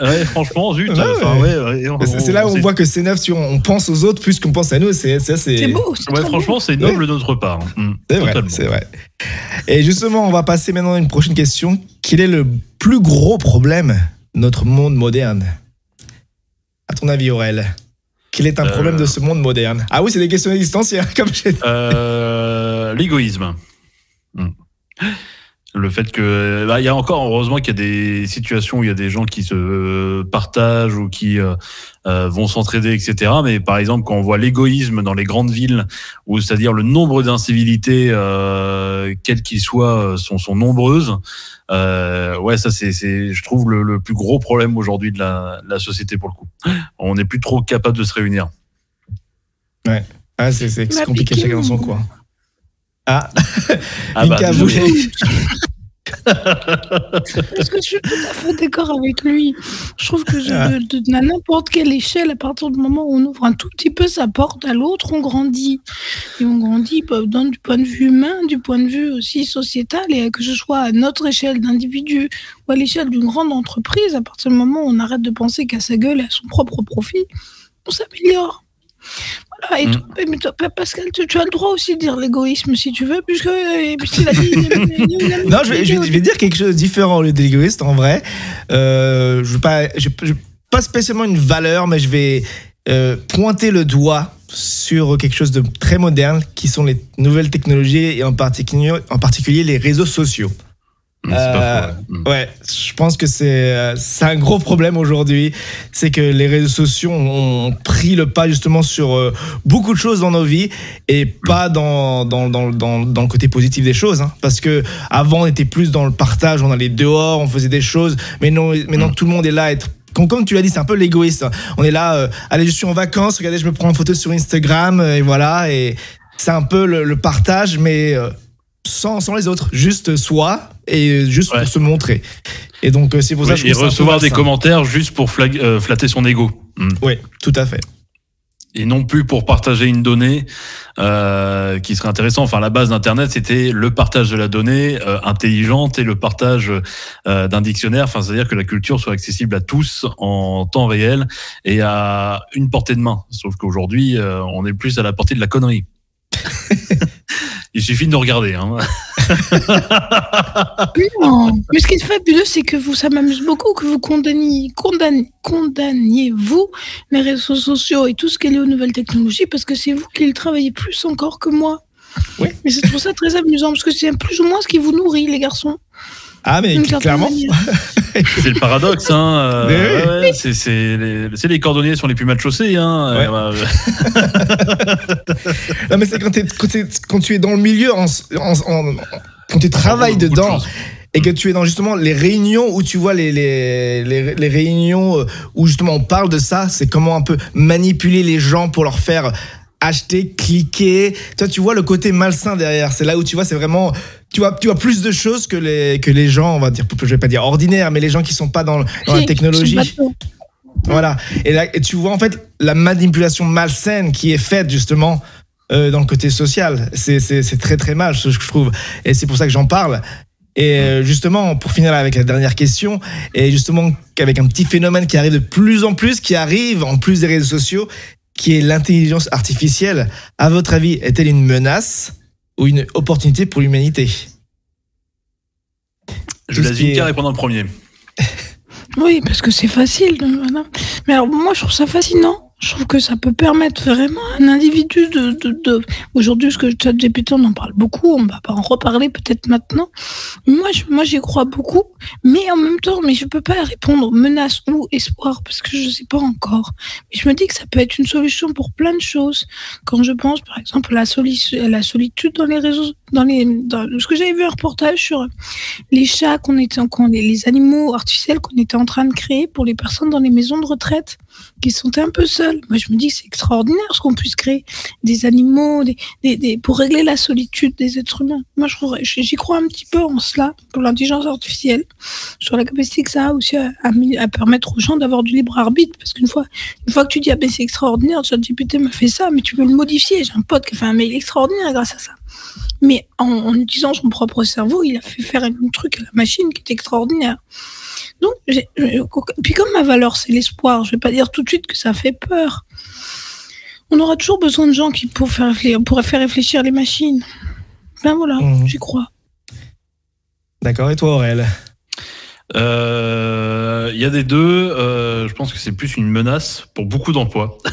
Ouais, franchement, zut. Ouais, enfin, ouais. ouais, ouais, C'est là où on voit que c'est neuf, si on, on pense aux autres plus qu'on pense à nous. C'est c'est beau. c'est Ouais, trop franchement, c'est noble de notre part. Mm, C'est vrai, totalement. c'est vrai. Et justement, on va passer maintenant à une prochaine question. Quel est le plus gros problème de notre monde moderne? À ton avis, Aurel Quel est un Euh. problème de ce monde moderne? Ah oui, c'est des questions existentielles, [laughs] comme j'ai dit. Euh, L'égoïsme. Mm. Le fait que, bah, il y a encore, heureusement qu'il y a des situations où il y a des gens qui se partagent ou qui euh, euh, vont s'entraider, etc. Mais par exemple, quand on voit l'égoïsme dans les grandes villes, où c'est-à-dire le nombre d'incivilités, euh, quelles qu'ils soient, euh, sont, sont nombreuses. Euh, ouais, ça c'est, c'est, je trouve le, le plus gros problème aujourd'hui de la, la société pour le coup. On n'est plus trop capable de se réunir. Ah, c'est compliqué, chacun dans son coin. Ah, Ah [laughs] Mika, vous- désolé. Parce que je suis tout à fait d'accord avec lui. Je trouve que je- Ah. de, de- à n'importe quelle échelle, à partir du moment où on ouvre un tout petit peu sa porte à l'autre, on grandit. Et on grandit bah, dans- du point de vue humain, du point de vue aussi sociétal, et que ce soit à notre échelle d'individu ou à l'échelle d'une grande entreprise, à partir du moment où on arrête de penser qu'à sa gueule et à son propre profit, on s'améliore. Voilà, et Mm. toi, mais toi, Pascal, tu, tu as le droit aussi de dire l'égoïsme si tu veux, puisque euh, puisqu'il a dit. Non, je vais, je vais- je vais dire quelque chose de différent au lieu de l'égoïste, en vrai. Euh, je ne veux pas, je- je- pas spécialement une valeur, mais je vais euh, pointer le doigt sur quelque chose de très moderne, qui sont les nouvelles technologies et en particulier, en particulier les réseaux sociaux. Mm, Euh, ouais. Mm. Ouais, je pense que c'est euh, c'est un gros problème aujourd'hui. C'est que les réseaux sociaux ont pris le pas justement sur euh, beaucoup de choses dans nos vies et pas dans, dans, dans, dans, dans le côté positif des choses. hein. Parce que avant, on était plus dans le partage, on allait dehors, on faisait des choses. Mais non, maintenant, tout le monde est là à être. Comme, tu l'as dit, c'est un peu l'égoïste. hein. On est là, euh, allez, je suis en vacances, regardez, je me prends une photo sur Instagram, et voilà. Et c'est un peu le, le partage, mais euh, sans, sans les autres, juste soi et juste Ouais. pour se montrer. Et donc, euh, c'est pour ça que je et recevoir des commentaires juste pour flag- euh, flatter son ego. Mm. Oui, tout à fait. Et non plus pour partager une donnée euh, qui serait intéressant. Enfin, la base d'Internet, c'était le partage de la donnée euh, intelligente et le partage d'un dictionnaire. Enfin, c'est-à-dire que la culture soit accessible à tous en temps réel et à une portée de main. Sauf qu'aujourd'hui, on est plus à la portée de la connerie. [laughs] Il suffit de nous regarder. Hein. [laughs] Non. Mais ce qui est fabuleux, c'est que vous, ça m'amuse beaucoup que vous condamniez, condamniez, condamniez vous les réseaux sociaux et tout ce qui est lié aux nouvelles technologies, parce que c'est vous qui le travaillez plus encore que moi. Oui. Mais c'est pour ça très amusant, parce que c'est plus ou moins ce qui vous nourrit, les garçons. Ah, mais clairement. [laughs] C'est le paradoxe. Hein. euh, Mais oui. ouais, c'est, c'est les, c'est les cordonniers sont les plus mal chaussés. Hein. Ouais. Euh, [laughs] Non, mais c'est quand, quand, quand tu es dans le milieu, en, en- en- quand tu travailles de dedans, et que tu es dans justement les réunions où tu vois les, les, les, les réunions euh, où justement on parle de ça, c'est comment un peu manipuler les gens pour leur faire acheter, cliquer. Toi, tu vois le côté malsain derrière. C'est là où tu vois, c'est vraiment, tu vois, tu vois plus de choses que les, que les gens, on va dire, je vais pas dire ordinaires, mais les gens qui sont pas dans, dans la technologie. Voilà. Et là, et tu vois en fait la manipulation malsaine qui est faite justement euh, dans le côté social. C'est c'est- c'est très très mal, ce que je trouve. Et c'est pour ça que j'en parle. Et euh, justement, pour finir avec la dernière question, et justement qu'avec un petit phénomène qui arrive de plus en plus, qui arrive en plus des réseaux sociaux, qui est l'intelligence artificielle. À votre avis, est-elle une menace? Ou une opportunité pour l'humanité Je laisse Vinka répondre en premier. oui, parce que c'est facile. Mais alors, moi, je trouve ça fascinant je trouve que ça peut permettre vraiment à un individu de, de, de... aujourd'hui ce que ChatGPT on en parle beaucoup on va pas en reparler peut-être maintenant. Moi je, moi j'y crois beaucoup mais en même temps mais je peux pas répondre menace ou espoir parce que je sais pas encore. Mais je me dis que ça peut être une solution pour plein de choses. Quand je pense par exemple à la, solitude, la solitude dans les réseaux dans les dans ce que j'avais vu un reportage sur les chats qu'on était qu'on les animaux artificiels qu'on était en train de créer pour les personnes dans les maisons de retraite qui sont un peu seuls. Moi, je me dis que c'est extraordinaire ce qu'on puisse créer des animaux des, des, pour régler la solitude des êtres humains. Moi, j'y crois un petit peu en cela, pour l'intelligence artificielle, sur la capacité que ça a aussi à, permettre aux gens d'avoir du libre arbitre. Parce qu'une fois, une fois que tu dis, ah ben c'est extraordinaire, ChatGPT m'a fait ça, mais tu peux le modifier. J'ai un pote qui fait un mail extraordinaire grâce à ça. Mais en, en utilisant son propre cerveau, il a fait faire un truc à la machine qui est extraordinaire. Donc, puis comme ma valeur, c'est l'espoir, je vais pas dire tout de suite que ça fait peur. On aura toujours besoin de gens qui pourraient faire réfléchir, pourraient faire réfléchir les machines. Ben voilà, mmh. j'y crois. D'accord, et toi Euh, Il y a des deux. Euh, je pense que c'est plus une menace pour beaucoup d'emplois. [laughs]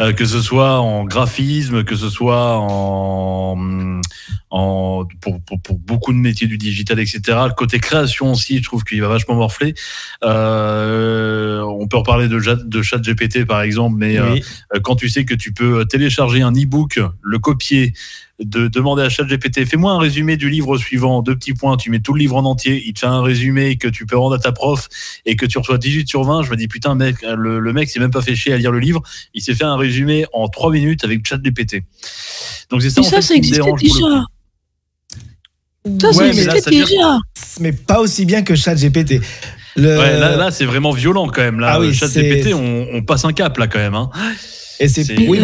Euh, que ce soit en graphisme, que ce soit en, en pour, pour, pour, beaucoup de métiers du digital, etc. Le côté création aussi, je trouve qu'il va vachement morfler. Euh, on peut reparler de, de chat GPT par exemple, mais euh, quand tu sais que tu peux télécharger un e-book, le copier, de demander à ChatGPT fais-moi un résumé du livre suivant, deux petits points, tu mets tout le livre en entier, il te fait un résumé que tu peux rendre à ta prof et que tu reçois 18 sur 20, je me dis putain mec, le, le mec s'est même pas fait chier à lire le livre, il s'est fait un résumé en 3 minutes avec ChatGPT. Donc c'est ça, en ça, fait, ça qui me dérange déjà. Ça, ouais, mais, déjà. mais pas aussi bien que ChatGPT. Le... Ouais, là, là c'est vraiment violent quand même. Là, ah oui, ChatGPT, on, on, passe un cap là quand même. Hein. Et c'est oui.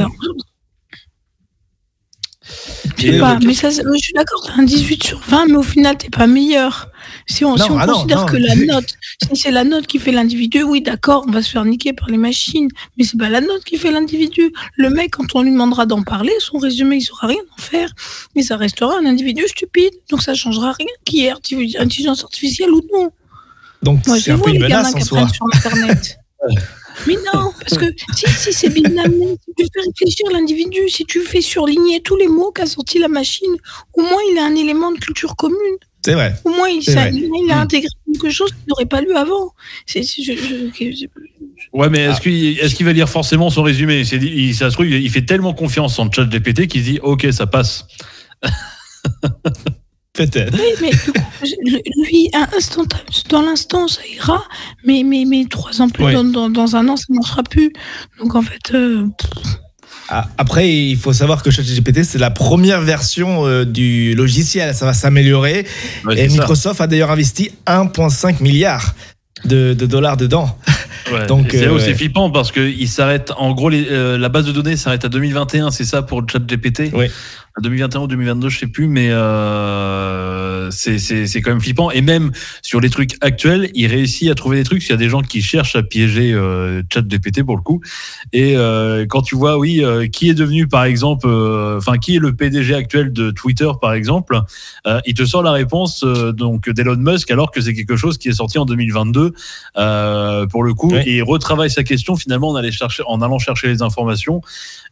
Mais ça, je suis d'accord, t'as un 18 sur 20, mais au final, t'es pas meilleur. Si on, si on ah considère que la note, si c'est la note qui fait l'individu, oui, d'accord, on va se faire niquer par les machines, mais c'est pas la note qui fait l'individu. Le mec, quand on lui demandera d'en parler, son résumé, il saura rien en faire, mais ça restera un individu stupide, donc ça changera rien qui est intelligence artificielle ou non. Donc, c'est un peu une menace en soi. Sur Internet. [laughs] Mais non, parce que si, si c'est bien amené, si tu fais réfléchir l'individu, si tu fais surligner tous les mots qu'a sorti la machine, au moins il a un élément de culture commune. C'est vrai. Au moins il, il a hmm. intégré quelque chose qu'il n'aurait pas lu avant. C'est, ouais, mais est-ce qu'il est qu'il va lire forcément son résumé? Il, Ça se trouve, il fait tellement confiance en ChatGPT qu'il dit Ok, ça passe. [laughs] Peut-être. Oui, mais lui, instant, dans l'instant, ça ira, mais, mais, mais trois ans plus, dans, dans, un an, ça ne marchera plus. Donc en fait. Euh, ah, après, il faut savoir que ChatGPT, c'est la première version euh, du logiciel. Ça va s'améliorer. et Microsoft a d'ailleurs investi 1,5 milliard de, de, dollars dedans. [laughs] Donc c'est euh, flippant parce que il s'arrête. En gros, la base de données s'arrête à 2021, c'est ça pour ChatGPT. Oui. 2021 ou 2022, je sais plus, mais euh, c'est quand même flippant. Et même sur les trucs actuels, il réussit à trouver des trucs. Il y a des gens qui cherchent à piéger euh, ChatGPT pour le coup. Et euh, quand tu vois, oui, euh, qui est devenu par exemple, euh, enfin qui est le PDG actuel de Twitter par exemple, il te sort la réponse donc d'Elon Musk alors que c'est quelque chose qui est sorti en 2022 pour le coup. Et il retravaille sa question finalement en, allant chercher, en allant chercher les informations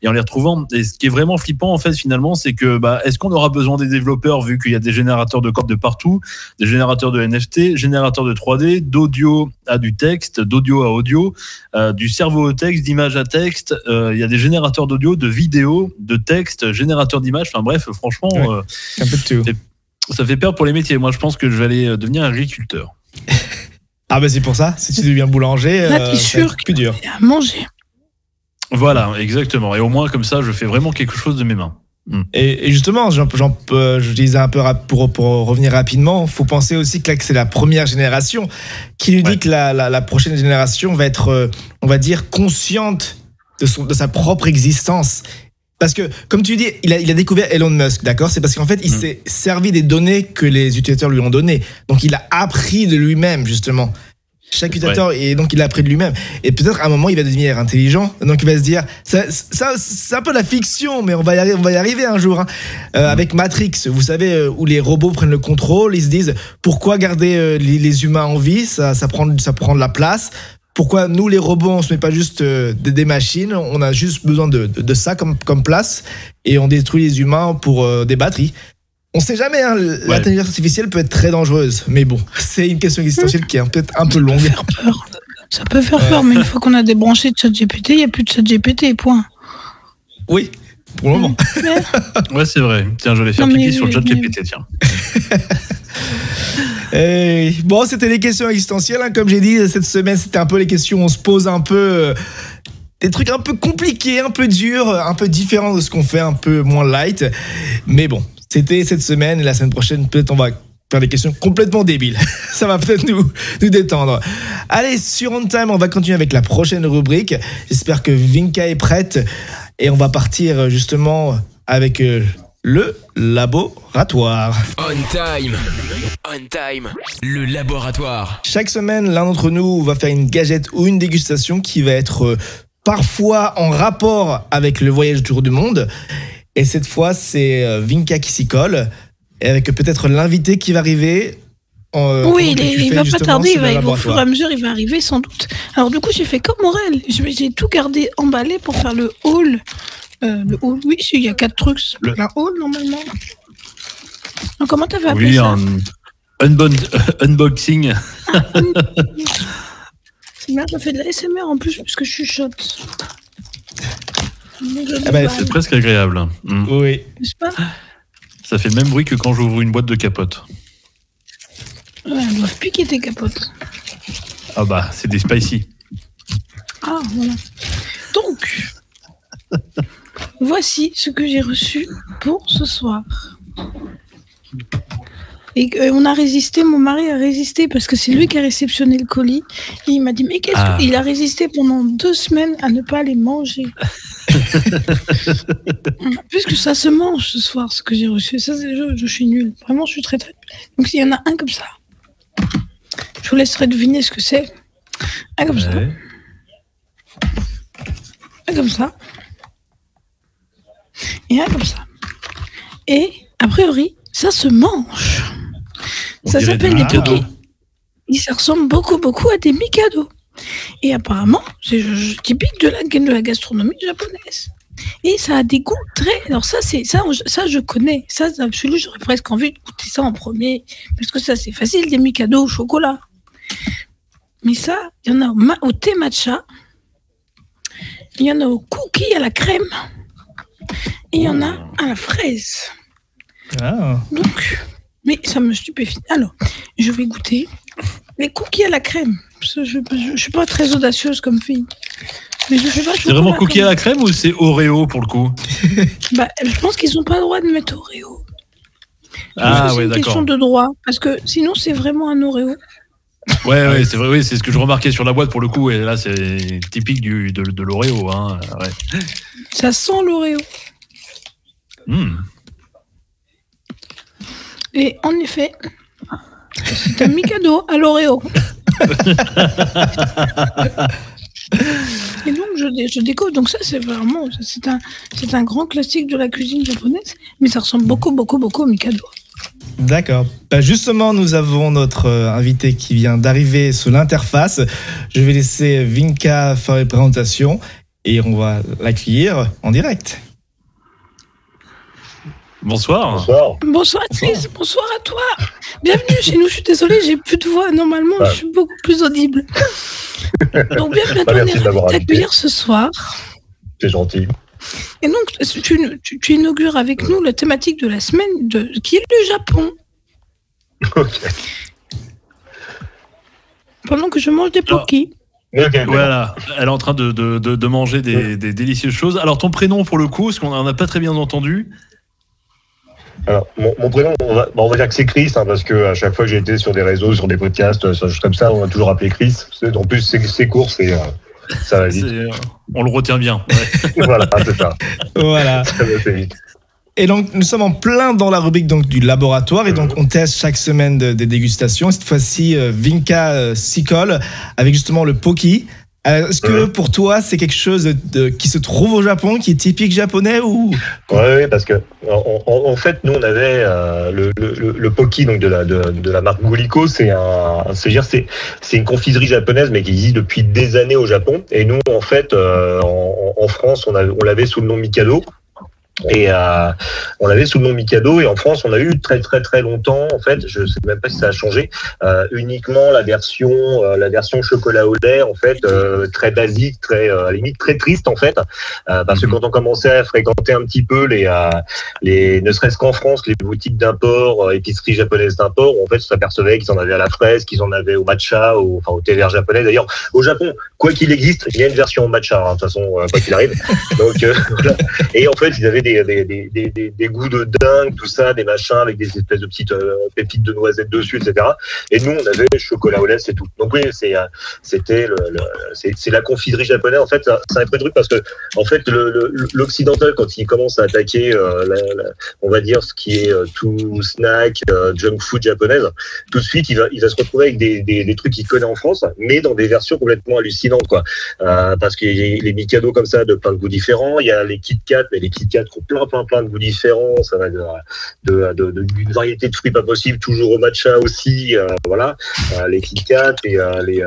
et en les retrouvant. Et ce qui est vraiment flippant en fait finalement, c'est que bah, est-ce qu'on aura besoin des développeurs vu qu'il y a des générateurs de code de partout, des générateurs de NFT, générateurs de 3D, d'audio à du texte, d'audio à audio, euh, du cerveau au texte, d'image à texte. Euh, il y a des générateurs d'audio, de vidéo, de texte, générateurs d'images. Enfin bref, franchement, euh, ça fait peur pour les métiers. Moi, je pense que je vais aller devenir agriculteur. [laughs] ah ben c'est pour ça. Si tu deviens boulanger, c'est plus dur. À manger. Voilà, exactement. Et au moins, comme ça, je fais vraiment quelque chose de mes mains. Hmm. Et, justement, je disais un peu pour, pour revenir rapidement, il faut penser aussi que c'est la première génération qui lui dit que la, prochaine génération va être, euh, on va dire, consciente de, son, de sa propre existence. Parce que, comme tu dis, il a, il a découvert Elon Musk, d'accord? C'est parce qu'en fait, il hmm. s'est servi des données que les utilisateurs lui ont données. Donc, il a appris de lui-même, justement. Chaque utilisateur, et donc il a appris de lui-même. Et peut-être à un moment, il va devenir intelligent. Donc il va se dire, ça, ça c'est un peu la fiction, mais on va y arriver, on va y arriver un jour. Hein. Euh, avec Matrix, vous savez, euh, où les robots prennent le contrôle, ils se disent, pourquoi garder euh, les, les, humains en vie? Ça, ça, prend, ça prend de la place. Pourquoi nous, les robots, on se met pas juste des, des, machines, on a juste besoin de, de, de, ça comme, comme place, et on détruit les humains pour des batteries. On sait jamais, hein, l'intelligence artificielle peut être très dangereuse, mais bon, c'est une question existentielle qui est peut-être un peu longue. Ça peut faire peur, ça peut faire peur mais une fois qu'on a débranché de ChatGPT, il n'y a plus de ChatGPT, point. Oui, pour le moment. ouais, c'est vrai. Tiens, je vais faire pipi sur le ChatGPT, tiens. Et [laughs] eh, bon, c'était les questions existentielles. Hein. Comme j'ai dit, cette semaine, c'était un peu les questions où on se pose un peu euh, des trucs un peu compliqués, un peu durs, un peu différents de ce qu'on fait, un peu moins light. Mais bon, c'était cette semaine et la semaine prochaine, peut-être on va faire des questions complètement débiles. [laughs] Ça va peut-être nous, nous détendre. Allez, sur On Time, on va continuer avec la prochaine rubrique. J'espère que Vinka est prête et on va partir justement avec euh, le laboratoire. On Time. On Time. Le laboratoire. Chaque semaine, l'un d'entre nous va faire une gagette ou une dégustation qui va être euh, parfois en rapport avec le voyage autour du monde et cette fois, c'est euh, Vinka qui s'y colle, avec peut-être l'invité qui va arriver. Euh, oui, il, va pas tarder, il va, au fur et à mesure, il va arriver sans doute. Alors du coup, j'ai fait comme Morel, j'ai tout gardé emballé pour faire le haul. Euh, le haul, oui, il y a quatre trucs, le... un haul normalement. Comment t'avais appelé oui, ça un [laughs] unboxing. Ah, c'est bien, ça fait de la SMR en plus, puisque je chuchote. Ah bah, c'est presque agréable. Mm. Oui. Ça fait le même bruit que quand j'ouvre une boîte de capotes. Ouais, elles doivent piquer tes capotes. Ah bah, c'est des spicy. Ah, voilà. Donc, voici ce que j'ai reçu pour ce soir. Et euh, on a résisté, mon mari a résisté parce que c'est lui qui a réceptionné le colis. Et il m'a dit, mais qu'est-ce qu'il ah. a résisté pendant deux semaines à ne pas les manger. [laughs] Puisque ça se mange ce soir, ce que j'ai reçu. Ça, je, je suis nulle. Vraiment, je suis très très Donc s'il y en a un comme ça, je vous laisserai deviner ce que c'est. Un comme ça. Un comme ça. Et un comme ça. Et, a priori, ça se mange. Ça s'appelle des cookies. Et ça ressemble beaucoup, beaucoup à des Mikado. Et apparemment, c'est typique de la, de la gastronomie japonaise. Et ça a des goûts très. Alors, ça, c'est ça, ça, je connais. Ça, absolument, j'aurais presque envie de goûter ça en premier. Parce que ça, c'est facile, des Mikado au chocolat. Mais ça, il y en a au, thé matcha. Il y en a au cookie à la crème. Et il y en a à la fraise. Ah. Donc, mais ça me stupéfie. Alors, je vais goûter les cookies à la crème. Je ne suis pas très audacieuse comme fille. Mais je sais pas. C'est vraiment cookie à la crème ou c'est Oreo pour le coup? [laughs] Bah, Je pense qu'ils n'ont pas le droit de mettre Oreo. Ah d'accord. C'est une question de droit. Parce que sinon, c'est vraiment un Oreo. Ouais, ouais, c'est vrai, oui, c'est ce que je remarquais sur la boîte pour le coup. Et là, c'est typique du, de, de l'Oreo. Hein, Ça sent l'Oreo. Hmm. Et en effet, c'est un Mikado à l'Oreo. [laughs] Et donc, je, je, découvre. Donc, ça, c'est vraiment. C'est un, c'est un grand classique de la cuisine japonaise, mais ça ressemble beaucoup, beaucoup, beaucoup au Mikado. D'accord. Bah justement, nous avons notre euh, invité qui vient d'arriver sur l'interface. Je vais laisser Vinka faire les présentations et on va l'accueillir en direct. Bonsoir. Bonsoir. Bonsoir Atrice, bonsoir. à toi. Bienvenue chez nous. Je suis désolée, j'ai plus de voix. Normalement, je suis beaucoup plus audible. Donc, bienvenue à toi. t'accueillir ce soir. C'est gentil. Et donc, tu, inaugures avec nous la thématique de la semaine de, qui est le Japon. Ok. Pendant que je mange des pokis. voilà, elle est en train de, manger des, des, délicieuses choses. Alors, ton prénom, pour le coup, parce qu'on n'en a pas très bien entendu alors, mon, prénom, on va, dire que c'est Chris, hein, parce que à chaque fois que j'ai été sur des réseaux, sur des podcasts, euh, comme ça, on a toujours appelé Chris. En plus, c'est court, c'est euh, ça va vite. Euh, on le retient bien. [laughs] voilà, c'est ça. Voilà. [laughs] Ça va vite. Et donc, nous sommes en plein dans la rubrique donc, du laboratoire et donc on teste chaque semaine des dégustations. Cette fois-ci, euh, Vinca euh, colle avec justement le Poki. Euh, est-ce que pour toi, c'est quelque chose de, qui se trouve au Japon, qui est typique japonais ou? Oui, parce que en, fait, nous on avait le, le, Poki donc de la de, la marque Guliko, c'est un, c'est c'est une confiserie japonaise mais qui existe depuis des années au Japon. Et nous, en fait, en, en, France, on, on l'avait sous le nom Mikado. Et euh, on l'avait sous le nom Mikado. Et en France on a eu très très très longtemps en fait je sais même pas si ça a changé euh, uniquement la version euh, la version chocolat au lait en fait euh, très basique très à la limite très triste en fait. Parce que mhm. quand on commençait à fréquenter un petit peu les les ne serait-ce qu'en France les boutiques d'import épiceries japonaises d'import en fait on s'apercevait qu'ils en avaient à la fraise qu'ils en avaient au matcha ou enfin au thé vert japonais d'ailleurs au Japon quoi qu'il existe il y a une version matcha hein, de toute façon quoi qu'il arrive [laughs] donc et en fait ils avaient des, des, des, des, goûts de dingue, tout ça, des machins avec des espèces de petites euh, pépites de noisettes dessus, etc. Et nous, on avait chocolat au lait, c'est tout. Donc oui, c'est euh, c'était le, c'est la confiserie japonaise. En fait, c'est un peu truc parce que en fait, l'occidental quand il commence à attaquer, euh, on va dire ce qui est tout snack, junk food japonaise, tout de suite, il va il va se retrouver avec des, des, des trucs qu'il connaît en France, mais dans des versions complètement hallucinantes, quoi. parce qu'il y a les Mikado comme ça de plein de goûts différents. Il y a les Kit Kat, mais les Kit Kat plein, plein, plein de goûts différents. Ça va de, d'une variété de fruits pas possible, toujours au matcha aussi. Euh, voilà, euh, les Kit et, euh, les,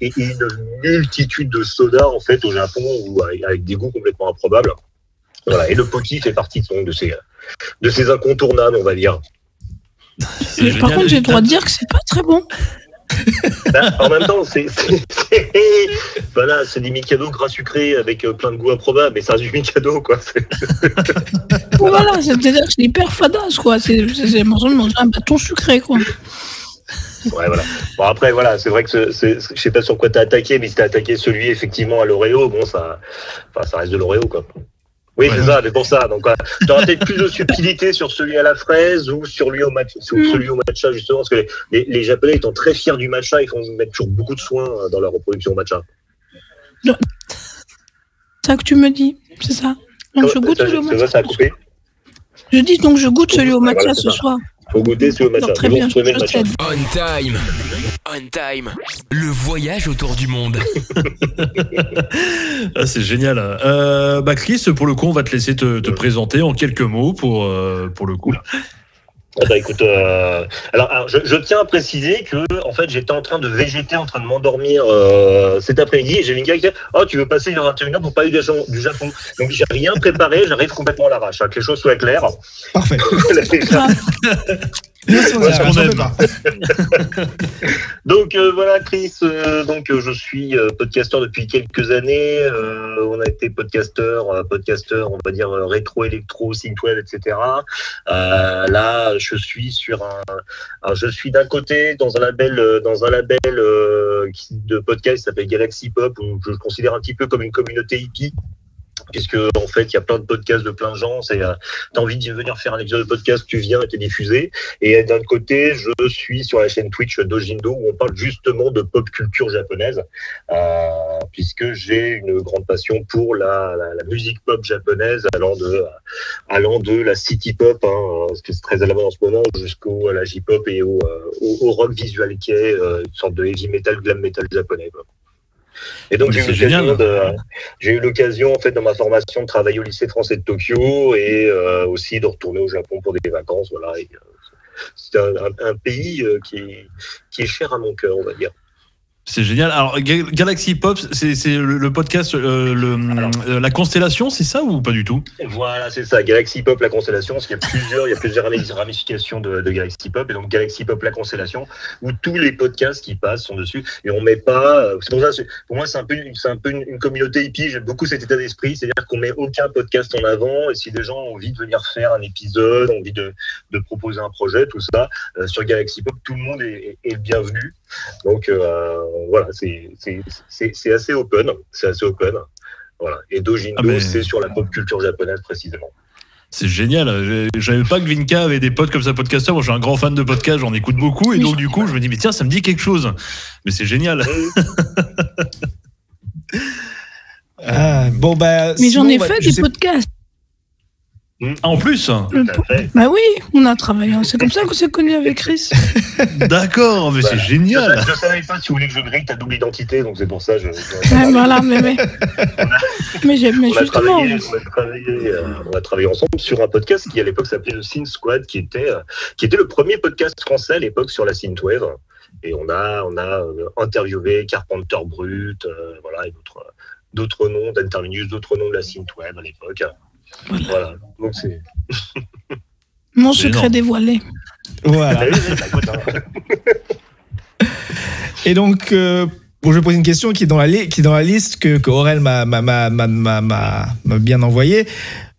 et, une multitude de sodas en fait au Japon où, avec, des goûts complètement improbables. Voilà, et le poki fait partie de, de ces de ces incontournables, on va dire. Par contre, j'ai le droit de dire que c'est pas très bon. Bah, en même temps, c'est voilà, c'est des Mikado gras sucrés avec euh, plein de goûts improbables, mais c'est du Mikado, quoi. [laughs] voilà, c'est-à-dire que c'est hyper fadasse, quoi. C'est l'impression de manger un bâton sucré, quoi. Ouais, voilà. Bon, après, voilà, c'est vrai que je sais pas sur quoi t'as attaqué, mais si t'as attaqué celui, effectivement, à l'Oreo, bon, ça, enfin, ça reste de l'Oreo, quoi. Oui, c'est ça, c'est pour ça. Donc, tu auras peut-être plus de subtilité sur celui à la fraise ou sur lui au, match, sur mm. celui au matcha, justement, parce que les, les, Japonais étant très fiers du matcha, ils font mettre toujours beaucoup de soins euh, dans leur reproduction au matcha. C'est ça que tu me dis, c'est ça? Donc, je goûte celui au matcha. Ça a coupé? Je dis donc, je goûte celui au matcha ce soir. Faut goûter celui au matcha. très bien, je, je On time. On time. Le voyage autour du monde. [laughs] ah, c'est génial. Euh, bah Chris, pour le coup, on va te laisser te, te présenter en quelques mots pour, euh, pour le coup. Ah bah écoute, euh, alors, je, je, tiens à préciser que en fait j'étais en train de végéter, en train de m'endormir euh, cet après-midi et j'ai une gars qui dit Oh, tu veux passer une 21h pour parler du Japon, du Japon. Donc j'ai rien préparé, j'arrive complètement à l'arrache, hein, que les choses soient claires. Parfait. [laughs] [laughs] [laughs] donc euh, voilà Chris, euh, donc euh, je suis podcasteur depuis quelques années. on a été podcasteur, podcasteur, on va dire rétro, électro, synthwave, etc. là, je suis sur un, je suis d'un côté dans un label, dans un label de podcast qui s'appelle Galaxy Pop, où je le considère un petit peu comme une communauté hippie puisque en fait il y a plein de podcasts de plein de gens. C'est, euh, t'as envie de venir faire un épisode de podcast, tu viens et t'es diffusé. Et d'un côté, je suis sur la chaîne Twitch Dojindo où on parle justement de pop culture japonaise, euh, puisque j'ai une grande passion pour la, la, musique pop japonaise, allant de allant de la city pop, hein, parce que c'est très à la mode en ce moment, jusqu'au la J-pop et au, euh, au, rock visual qui est euh, une sorte de heavy metal, glam metal japonais. Et donc, j'ai eu l'occasion, en fait, dans ma formation, de travailler au lycée français de Tokyo et euh, aussi de retourner au Japon pour des vacances. Voilà. Euh, c'est un, pays euh, qui, qui est cher à mon cœur, on va dire. C'est génial. Alors, Galaxy Pop, c'est le, podcast, euh, le, euh, la constellation, c'est ça ou pas du tout? Voilà, c'est ça. Galaxy Pop, la constellation. Parce qu'il y a plusieurs, il y a plusieurs ramifications de, de, Galaxy Pop. Et donc, Galaxy Pop, la constellation, où tous les podcasts qui passent sont dessus. Et on met pas. Euh, pour ça, pour moi, c'est un peu, c'est un peu une, communauté hippie. J'aime beaucoup cet état d'esprit. C'est-à-dire qu'on met aucun podcast en avant. Et si des gens ont envie de venir faire un épisode, ont envie de, de proposer un projet, tout ça, sur Galaxy Pop, tout le monde est, est bienvenu. Donc euh, voilà, c'est assez open, c'est assez open. Voilà. Et Dojindo, ah, c'est sur la pop culture japonaise précisément. C'est génial. Je savais pas que Vinka avait des potes comme ça, podcasteurs. Moi, je suis un grand fan de podcast, j'en écoute beaucoup. Et donc, du coup, je me dis, mais tiens, ça me dit quelque chose. Mais c'est génial. [laughs] Ah, bon, bah, mais j'en ai fait des podcasts. Ah, en plus Bah oui, on a travaillé. C'est comme ça qu'on s'est connus avec Chris. [laughs] D'accord, mais c'est génial. Je, ne savais pas si vous voulez que je grille ta double identité, donc c'est pour ça. Je, voilà, mais, mais. mais, mais on justement. A travaillé, on, a travaillé, euh, on, a travaillé, ensemble sur un podcast qui à l'époque s'appelait le Synth Squad, qui était, euh, qui était le premier podcast français à l'époque sur la synthwave. Et on a, on a euh, interviewé Carpenter Brut, voilà, et d'autres d'autres noms d'Interminus, d'autres noms de la synthwave à l'époque. Voilà. Donc c'est. [laughs] Mon secret dévoilé. Voilà. [laughs] Et donc, euh, bon, je vais poser une question qui est dans la, qui est dans la liste que, que Aurel m'a bien envoyée.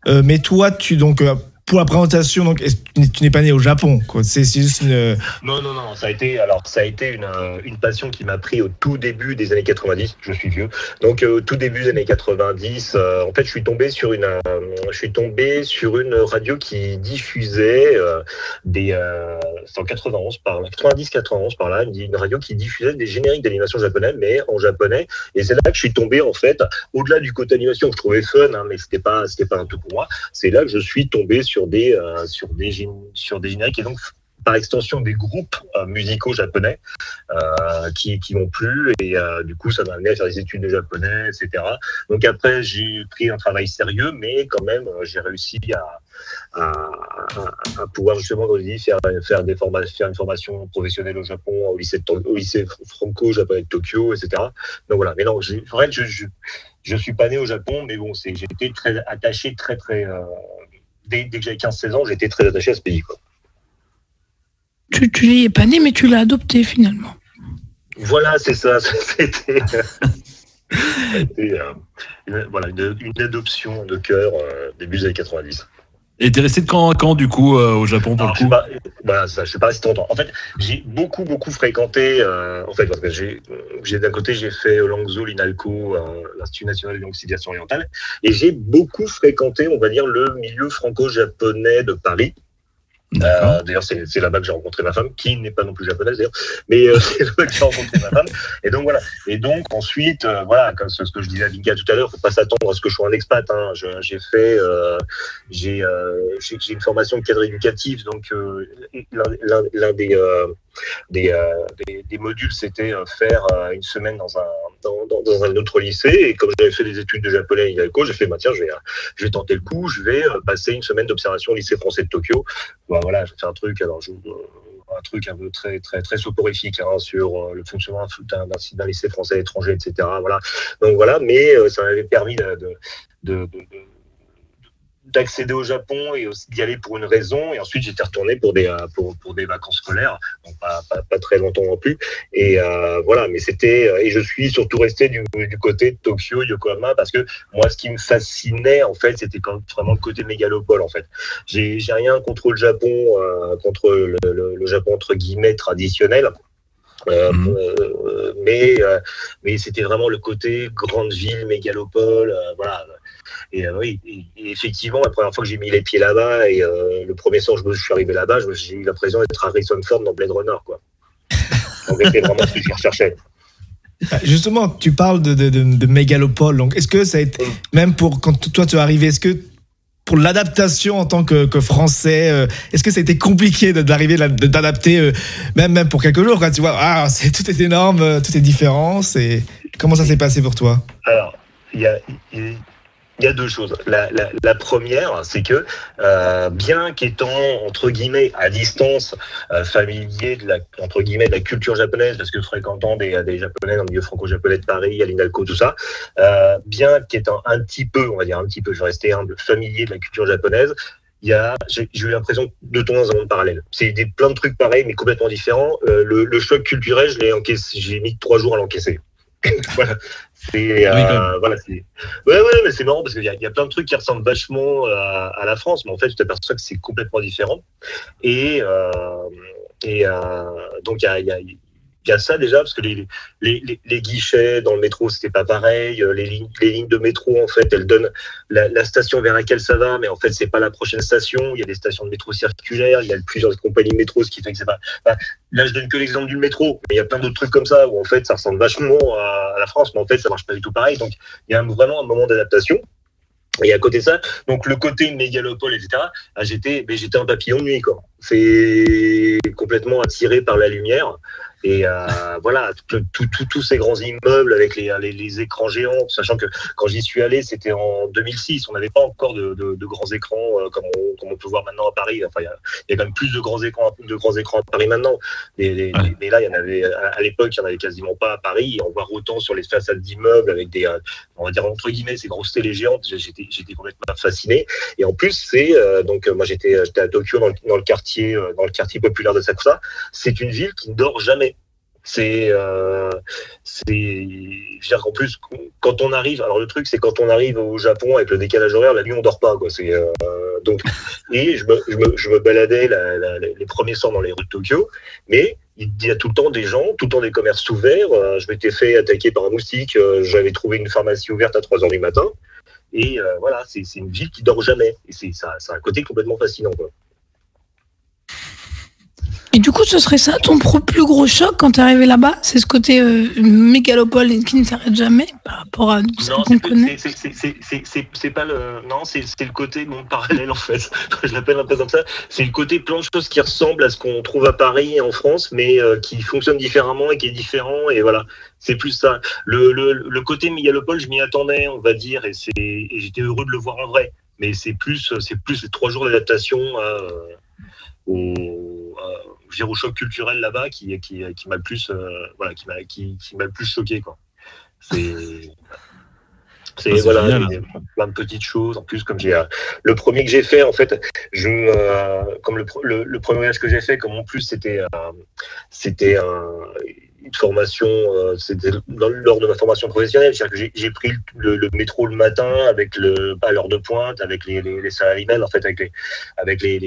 Euh, mais toi, tu donc euh, pour la présentation, donc tu n'es pas né au Japon, quoi? C'est juste une. Non, non, non. Ça a été, alors ça a été une, euh, une passion qui m'a pris au tout début des années 90. Je suis vieux, donc euh, au tout début des années 90. Euh, en fait, je suis tombé sur une, je suis tombé sur une radio qui diffusait des, c'est en 91 par là, 90, 91 par là, une radio qui diffusait des génériques d'animation japonais, mais en japonais. Et c'est là que je suis tombé en fait, au-delà du côté animation que je trouvais fun, hein, mais c'était pas, c'était pas un tout pour moi. C'est là que je suis tombé sur sur des, euh, sur des, sur des génériques et donc par extension des groupes euh, musicaux japonais euh, qui, qui m'ont plu et du coup ça m'a amené à faire des études de japonais etc donc après j'ai pris un travail sérieux mais quand même j'ai réussi à, pouvoir justement faire faire des faire une formation professionnelle au Japon au lycée au lycée franco japonais de Tokyo etc donc voilà. Mais non je, je, je, je suis pas né au Japon mais bon c'est j'étais très attaché très très dès, que j'avais 15-16 ans, j'étais très attaché à ce pays. Quoi. Tu, tu n'y es pas né, mais tu l'as adopté finalement. Voilà, c'est ça. [laughs] C'était euh, une, voilà, une, adoption de cœur euh, début des années 90. Et t'es resté de quand à quand du coup euh, au Japon pour le coup pas, voilà, ça, Je suis pas resté longtemps. En fait, j'ai beaucoup beaucoup fréquenté. Euh, en fait, parce que j'ai, j'ai d'un côté j'ai fait Langzhou, l'Inalco, euh, l'Institut national de l'oxydation orientale, et j'ai beaucoup fréquenté, on va dire, le milieu franco-japonais de Paris. Euh, d'ailleurs, c'est là-bas que j'ai rencontré ma femme, qui n'est pas non plus japonaise d'ailleurs, mais euh, [laughs] c'est là-bas que j'ai rencontré ma femme. Et donc voilà. Et donc ensuite, euh, voilà, comme ce, que je disais à Vinka tout à l'heure, faut pas s'attendre à ce que je sois un expat. Hein. J'ai fait, j'ai une formation de cadre éducatif, donc l'un des, des, modules, c'était faire une semaine dans un, dans, un autre lycée. Et comme j'avais fait des études de japonais à Inalco, j'ai fait, bah, tiens, je vais, je vais tenter le coup, je vais passer une semaine d'observation au lycée français de Tokyo. Bah, voilà, je fais un truc, alors je, un truc un peu très très très soporifique hein, sur euh, le fonctionnement d'un lycée français étranger, etc. Voilà. Donc voilà, mais euh, ça m'avait permis de d'accéder au Japon et d'y aller pour une raison. Et ensuite, j'étais retourné pour des, euh, pour, pour des vacances scolaires, donc pas, pas, très longtemps non plus. Et euh, voilà, mais c'était. Euh, et je suis surtout resté du, du, côté de Tokyo, Yokohama, parce que moi, ce qui me fascinait, en fait, c'était vraiment le côté mégalopole, en fait. J'ai rien contre le Japon, contre le, le, Japon, entre guillemets, traditionnel. Mhm. mais mais c'était vraiment le côté grande ville, mégalopole, voilà et euh, oui, effectivement, la première fois que j'ai mis les pieds là-bas et euh, le premier soir où je suis arrivé là-bas, j'ai eu l'impression d'être Harrison Ford dans Blade Runner, quoi. Donc c'était vraiment ce que je recherchais. Ah, justement, tu parles de, de, mégalopole. Donc, est-ce que ça a été, même pour quand toi tu es arrivé, est-ce que pour l'adaptation en tant que, français, euh, est-ce que ça a été compliqué d'arriver d'adapter, même, même pour quelques jours, quand tu vois, ah, c'est, tout est énorme, tout est différent. C'est... Comment ça s'est passé pour toi? Alors, il y a, il y a deux choses. La, première, c'est que euh, bien qu'étant entre guillemets à distance, euh, familier de la entre guillemets de la culture japonaise, parce que fréquentant des, des japonais dans le milieu franco-japonais de Paris, à l'Inalco, tout ça, euh, bien qu'étant un petit peu, on va dire un petit peu, je vais rester humble, familier de la culture japonaise, j'ai eu l'impression de tomber dans un monde parallèle. C'est des plein de trucs pareils, mais complètement différents. Le, le, choc culturel, je l'ai encaissé, j'ai mis trois jours à l'encaisser. [laughs] voilà. C'est, euh, voilà, c'est... Ouais, ouais, mais c'est marrant parce qu'il y, y, a plein de trucs qui ressemblent vachement à, à, la France, mais en fait, tu t'aperçois que c'est complètement différent. Et, euh, et euh, donc, il y a, y, a, a ça déjà, parce que les, guichets dans le métro, c'était pas pareil. Euh, les lignes, de métro, en fait, elles donnent la, station vers laquelle ça va, mais en fait, c'est pas la prochaine station. Il y a des stations de métro circulaires, il y a plusieurs compagnies de métro, ce qui fait que c'est pas. là, je donne que l'exemple du métro, mais il y a plein d'autres trucs comme ça où, en fait, ça ressemble vachement à, la France, mais en fait, ça marche pas du tout pareil. Donc, il y a vraiment un moment d'adaptation. Et à côté de ça, donc le côté mégalopole, etc., ah, j'étais, j'étais un papillon de nuit, quoi. C'est complètement attiré par la lumière. Et euh, voilà, tous ces grands immeubles avec les, les, écrans géants, sachant que quand j'y suis allé, c'était en 2006, on n'avait pas encore de, de, grands écrans euh, comme, on, comme, on, peut voir maintenant à Paris. Enfin, il y, y, a quand même plus de grands écrans, de grands écrans à Paris maintenant. Mais, mais là, il y en avait à l'époque, il n'y en avait quasiment pas à Paris. on voit autant sur les façades d'immeubles avec des, euh, on va dire entre guillemets, ces grosses télé géantes. J'étais, j'étais complètement fasciné. Et en plus, c'est donc moi j'étais, j'étais à Tokyo dans le, dans le quartier, dans le quartier populaire de Sakusa. C'est une ville qui ne dort jamais. C'est, euh, c'est, je veux dire qu'en plus, quand on arrive, alors le truc, c'est quand on arrive au Japon avec le décalage horaire, la nuit on dort pas, quoi. C'est euh, donc, [laughs] et je me, je me, je me baladais les premiers soirs dans les rues de Tokyo, mais il y a tout le temps des gens, tout le temps des commerces ouverts. Euh, je m'étais fait attaquer par un moustique, euh, j'avais trouvé une pharmacie ouverte à 3 heures du matin. Et euh, voilà, c'est, c'est une ville qui dort jamais. Et c'est, ça, c'est un côté complètement fascinant, quoi. Et du coup, ce serait ça ton plus gros choc quand tu es arrivé là-bas? C'est ce côté euh, mégalopole qui ne s'arrête jamais par rapport à ce qu'on connaît? C'est pas le. Non, c'est le côté mon [laughs] parallèle en fait. Je l'appelle un peu comme ça. C'est le côté plein de choses qui ressemblent à ce qu'on trouve à Paris et en France, mais euh, qui fonctionnent différemment et qui est différent. Et voilà, c'est plus ça. Le, le, le côté mégalopole, je m'y attendais, on va dire, et, et j'étais heureux de le voir en vrai. Mais c'est plus, plus les trois jours d'adaptation euh, au au choc culturel là-bas qui, qui, qui m'a le plus, euh, voilà, qui m'a qui, qui le plus choqué. Quoi. C'est. [laughs] C'est ah, voilà, plein de petites choses. En plus, comme j'ai euh, le premier que j'ai fait, en fait, je euh, comme le, le, premier voyage que j'ai fait, comme en plus c'était c'était une formation, c'était lors de ma formation professionnelle, c'est-à-dire que j'ai pris le, métro le matin avec le à l'heure de pointe, avec les, les, les salariés, en fait, avec les avec les,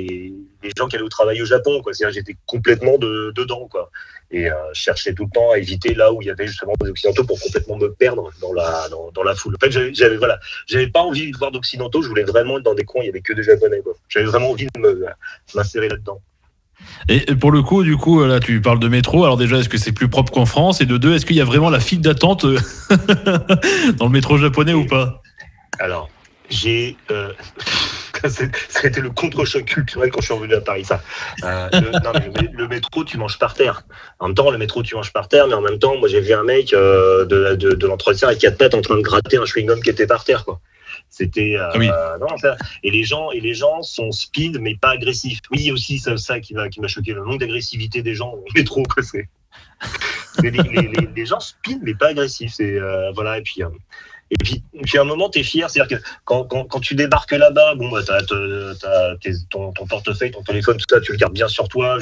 les gens qui allaient au travail au Japon. Quoi. C'est-à-dire j'étais complètement de, dedans. Quoi. Et euh, cherchais tout le temps à éviter là où il y avait justement des Occidentaux pour complètement me perdre dans la, dans, dans la foule. En fait, j'avais, voilà, j'avais pas envie de voir d'Occidentaux, je voulais vraiment être dans des coins, il y avait que des Japonais. J'avais vraiment envie de m'insérer là-dedans. Et pour le coup, du coup, là, tu parles de métro. Alors déjà, est-ce que c'est plus propre qu'en France? Et de deux, est-ce qu'il y a vraiment la file d'attente euh, [laughs] dans le métro japonais ou pas? Alors, j'ai euh, [laughs] ça a été le contre-choc culturel quand je suis revenu à Paris, ça. Euh, le, métro, tu manges par terre. En même temps, le métro, tu manges par terre, mais en même temps, moi, j'ai vu un mec euh, de, l'entretien avec quatre pattes en train de gratter un chewing-gum qui était par terre, quoi. C'était euh, et les gens et les gens sont speed mais pas agressifs. Oui aussi ça, ça qui m'a qui m'a choqué le nombre d'agressivité des gens au métro quoi c'est. [laughs] les, les, les, gens speed mais pas agressifs c'est voilà et puis et puis, puis à un moment, tu es fier. C'est-à-dire que quand, quand, quand, tu débarques là-bas, bon, bah, as, ton, ton, portefeuille, ton téléphone, tout ça, tu le gardes bien sur toi.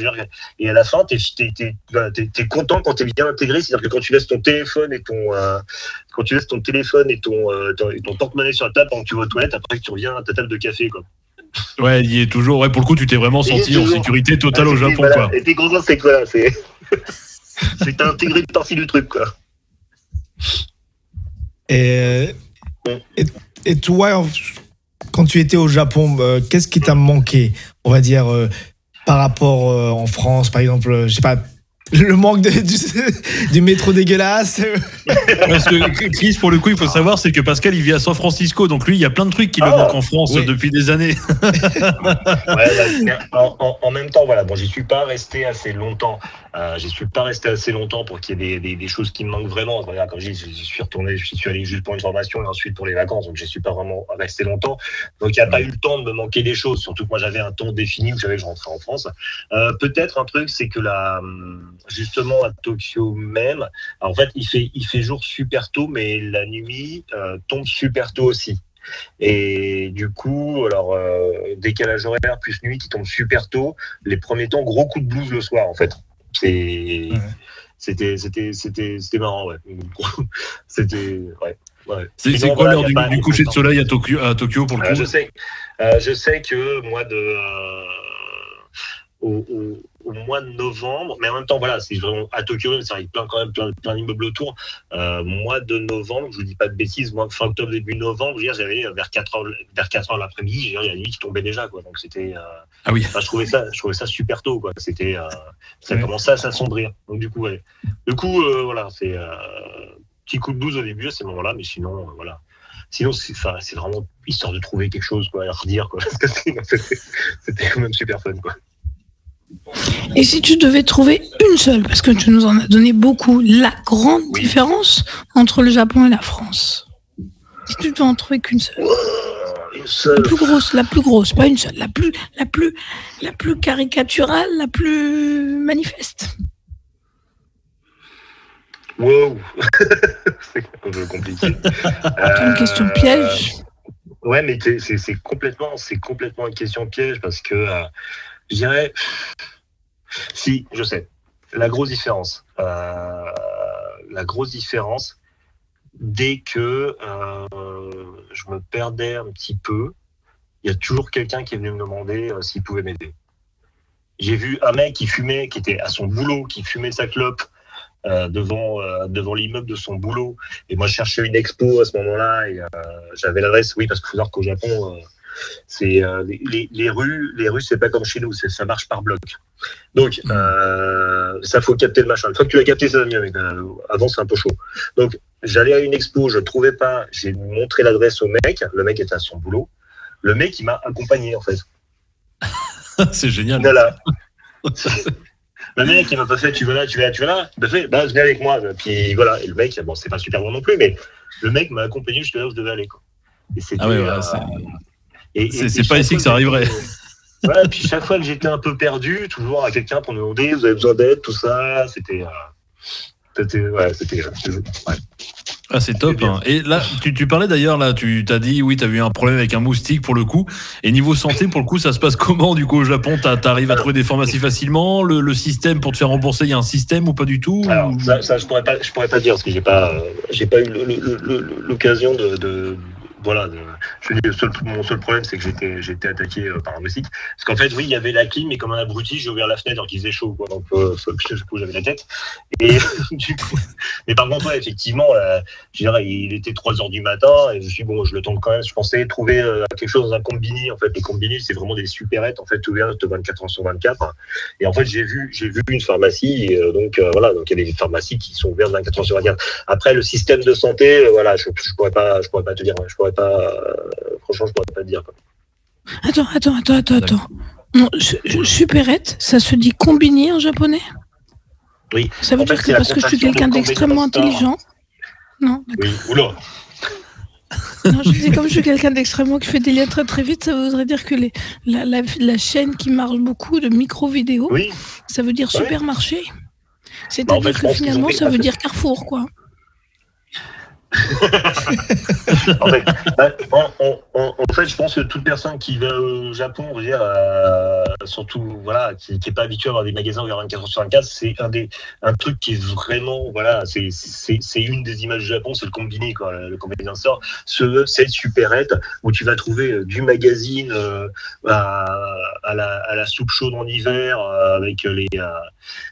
Et à la fin, tu es, content quand tu es bien intégré. C'est-à-dire que quand tu laisses ton téléphone et ton, euh, quand tu laisses ton téléphone et ton, euh, ton, porte-monnaie sur la table pendant que tu vas aux toilettes, après que tu reviens à ta table de café. Quoi. Ouais, il y est toujours. Ouais, pour le coup, tu t'es vraiment senti en sécurité totale au Japon. quoi. Et t'es content, c'est quoi C'est [laughs] intégré une partie du truc. quoi. Et, et, toi, quand tu étais au Japon, euh, qu'est-ce qui t'a manqué, on va dire, euh, par rapport euh, en France, par exemple, je sais pas, le manque de, du, métro dégueulasse. Parce que Chris, pour le coup, il faut savoir, c'est que Pascal, il vit à San Francisco, donc lui, il y a plein de trucs qui le ah, manquent en France depuis des années. ouais, en, même temps, voilà, bon, j'y suis pas resté assez longtemps. Euh, j'y suis pas resté assez longtemps pour qu'il y ait des, des, choses qui me manquent vraiment. Comme je dis, suis retourné, je suis allé juste pour une formation et ensuite pour les vacances, donc je suis pas vraiment resté longtemps. Donc il n'y a pas eu le temps de me manquer des choses, surtout que moi j'avais un temps défini où j'avais que je rentrais en France. Euh, Peut-être un truc, c'est que la justement à Tokyo même. en fait, il fait, il fait jour super tôt, mais la nuit euh, tombe super tôt aussi. Et du coup, alors euh, décalage horaire plus nuit qui tombe super tôt. Les premiers temps, gros coup de blues le soir en fait. C'est, c'était, c'était, c'était, c'était marrant, ouais. [laughs] c'était, ouais. C'est quoi l'heure du, coucher de soleil à Tokyo, à Tokyo pour le euh, coup je sais, je sais que moi de au, au, mois de novembre, mais en même temps, voilà, c'est vraiment à Tokyo, ça arrive plein, quand même plein, plein d'immeubles autour. Euh, mois de novembre, je vous dis pas de bêtises, moi, fin octobre, début novembre, j'avais vers 4 heures, vers 4 heures l'après-midi, il y a la nuit qui tombait déjà, quoi. Donc c'était, euh, ah oui. je trouvais ça, je trouvais ça super tôt, quoi. C'était, euh, ça commençait à s'assombrir. Donc du coup, ouais. Du coup, euh, voilà, c'est, petit coup de blues au début à ce moment-là, mais sinon, voilà. sinon, c'est vraiment histoire de trouver quelque chose quoi, à redire. Quoi, [laughs] c'était quand même super fun. Quoi. Et si tu devais trouver une seule, parce que tu nous en as donné beaucoup, la grande différence entre le Japon et la France? Si tu devais en trouver qu'une seule. La plus grosse, la plus grosse, pas une seule, la plus, la plus, la plus caricaturale, la plus manifeste. Wow, [laughs] c'est un peu compliqué. une question piège. Euh, ouais, mais c'est complètement, c'est complètement une question piège parce que euh, je dirais, si, je sais, la grosse différence, euh, la grosse différence, dès que je me perdais un petit peu, il y a toujours quelqu'un qui est venu me demander s'il pouvait m'aider. J'ai vu un mec qui fumait, qui était à son boulot, qui fumait sa clope euh, devant, euh, devant l'immeuble de son boulot. Et moi, je cherchais une expo à ce moment-là et euh, j'avais l'adresse, oui, parce qu'il faut savoir qu'au Japon, c'est les, les, rues, les rues, c'est pas comme chez nous, ça marche par bloc. Donc, mmh. ça faut capter le machin. Une fois que tu as capté, ça va mieux. avant, c'est un peu chaud. Donc, j'allais à une expo, je ne trouvais pas. J'ai montré l'adresse au mec. Le mec était à son boulot. Le mec, il m'a accompagné, en fait. [laughs] c'est génial. Voilà. [laughs] Le mec, il m'a pas fait, tu vas là, tu vas là, tu vas là. Il m'a fait, bah, venez avec moi. Puis voilà. Et le mec, bon, c'est pas super bon non plus, mais le mec m'a accompagné jusqu'à là où je devais aller. Quoi. Et ah ouais, euh, c'est pas ici que ça arriverait. Ouais, puis chaque fois que j'étais un peu perdu, toujours à quelqu'un pour me demander, vous avez besoin d'aide, tout ça, c'était. Euh, c'était. Ouais, c'était. Euh, ouais. Ah, c'est top. Hein. Et là, tu, tu parlais d'ailleurs, là, tu t'as dit, oui, tu as eu un problème avec un moustique pour le coup. Et niveau santé, pour le coup, ça se passe comment du coup au Japon? Tu arrives à trouver des pharmacies facilement? Le, le, système pour te faire rembourser, il y a un système ou pas du tout? Alors, ça, ça, je pourrais pas, je pourrais pas dire parce que j'ai pas, j'ai pas eu l'occasion de, de voilà, je dis, mon seul problème, c'est que j'étais, j'étais attaqué euh, par un moustique. Parce qu'en fait, oui, il y avait la clim, mais comme un abruti, j'ai ouvert la fenêtre alors qu'il faisait chaud, quoi. Donc, euh, du coup, j'avais la tête. Et [laughs] mais par contre, effectivement, euh, il était 3 heures du matin, et je suis bon, je le tente quand même. Je pensais trouver euh, quelque chose dans un combini. En fait, les combini, c'est vraiment des supérettes, en fait, ouvertes 24 heures sur 24. Et en fait, j'ai vu, j'ai vu une pharmacie, donc, voilà, donc il y a des pharmacies qui sont ouvertes 24 heures sur 24. Après, le système de santé, voilà, je, je pourrais pas, je pourrais pas te dire, je pourrais pas, franchement, je pourrais pas te dire. Quoi. Attends, attends, attends, attends, attends. Non, supérette, ça se dit combini en japonais? Oui. Ça veut dire que parce que je suis quelqu'un d'extrêmement intelligent Non Oui, oula [laughs] non, je disais, comme je suis quelqu'un d'extrêmement qui fait des liens très très vite, ça voudrait dire que les, la, la, chaîne qui marche beaucoup de micro-vidéos, oui. ça veut dire supermarché. C'est-à-dire bah, que finalement, ça veut dire Carrefour, quoi. [laughs] en, fait, bah, en, fait, je pense que toute personne qui va au Japon, on dire, euh, surtout voilà, qui n'est pas habitué à avoir des magasins ouverts 24 h sur 24, c'est un un truc qui est vraiment voilà, c'est une des images du Japon, c'est le combiné quoi, le combiné d'un sort. Ce cette superette où tu vas trouver euh, du magazine euh, à, la, soupe chaude en hiver avec les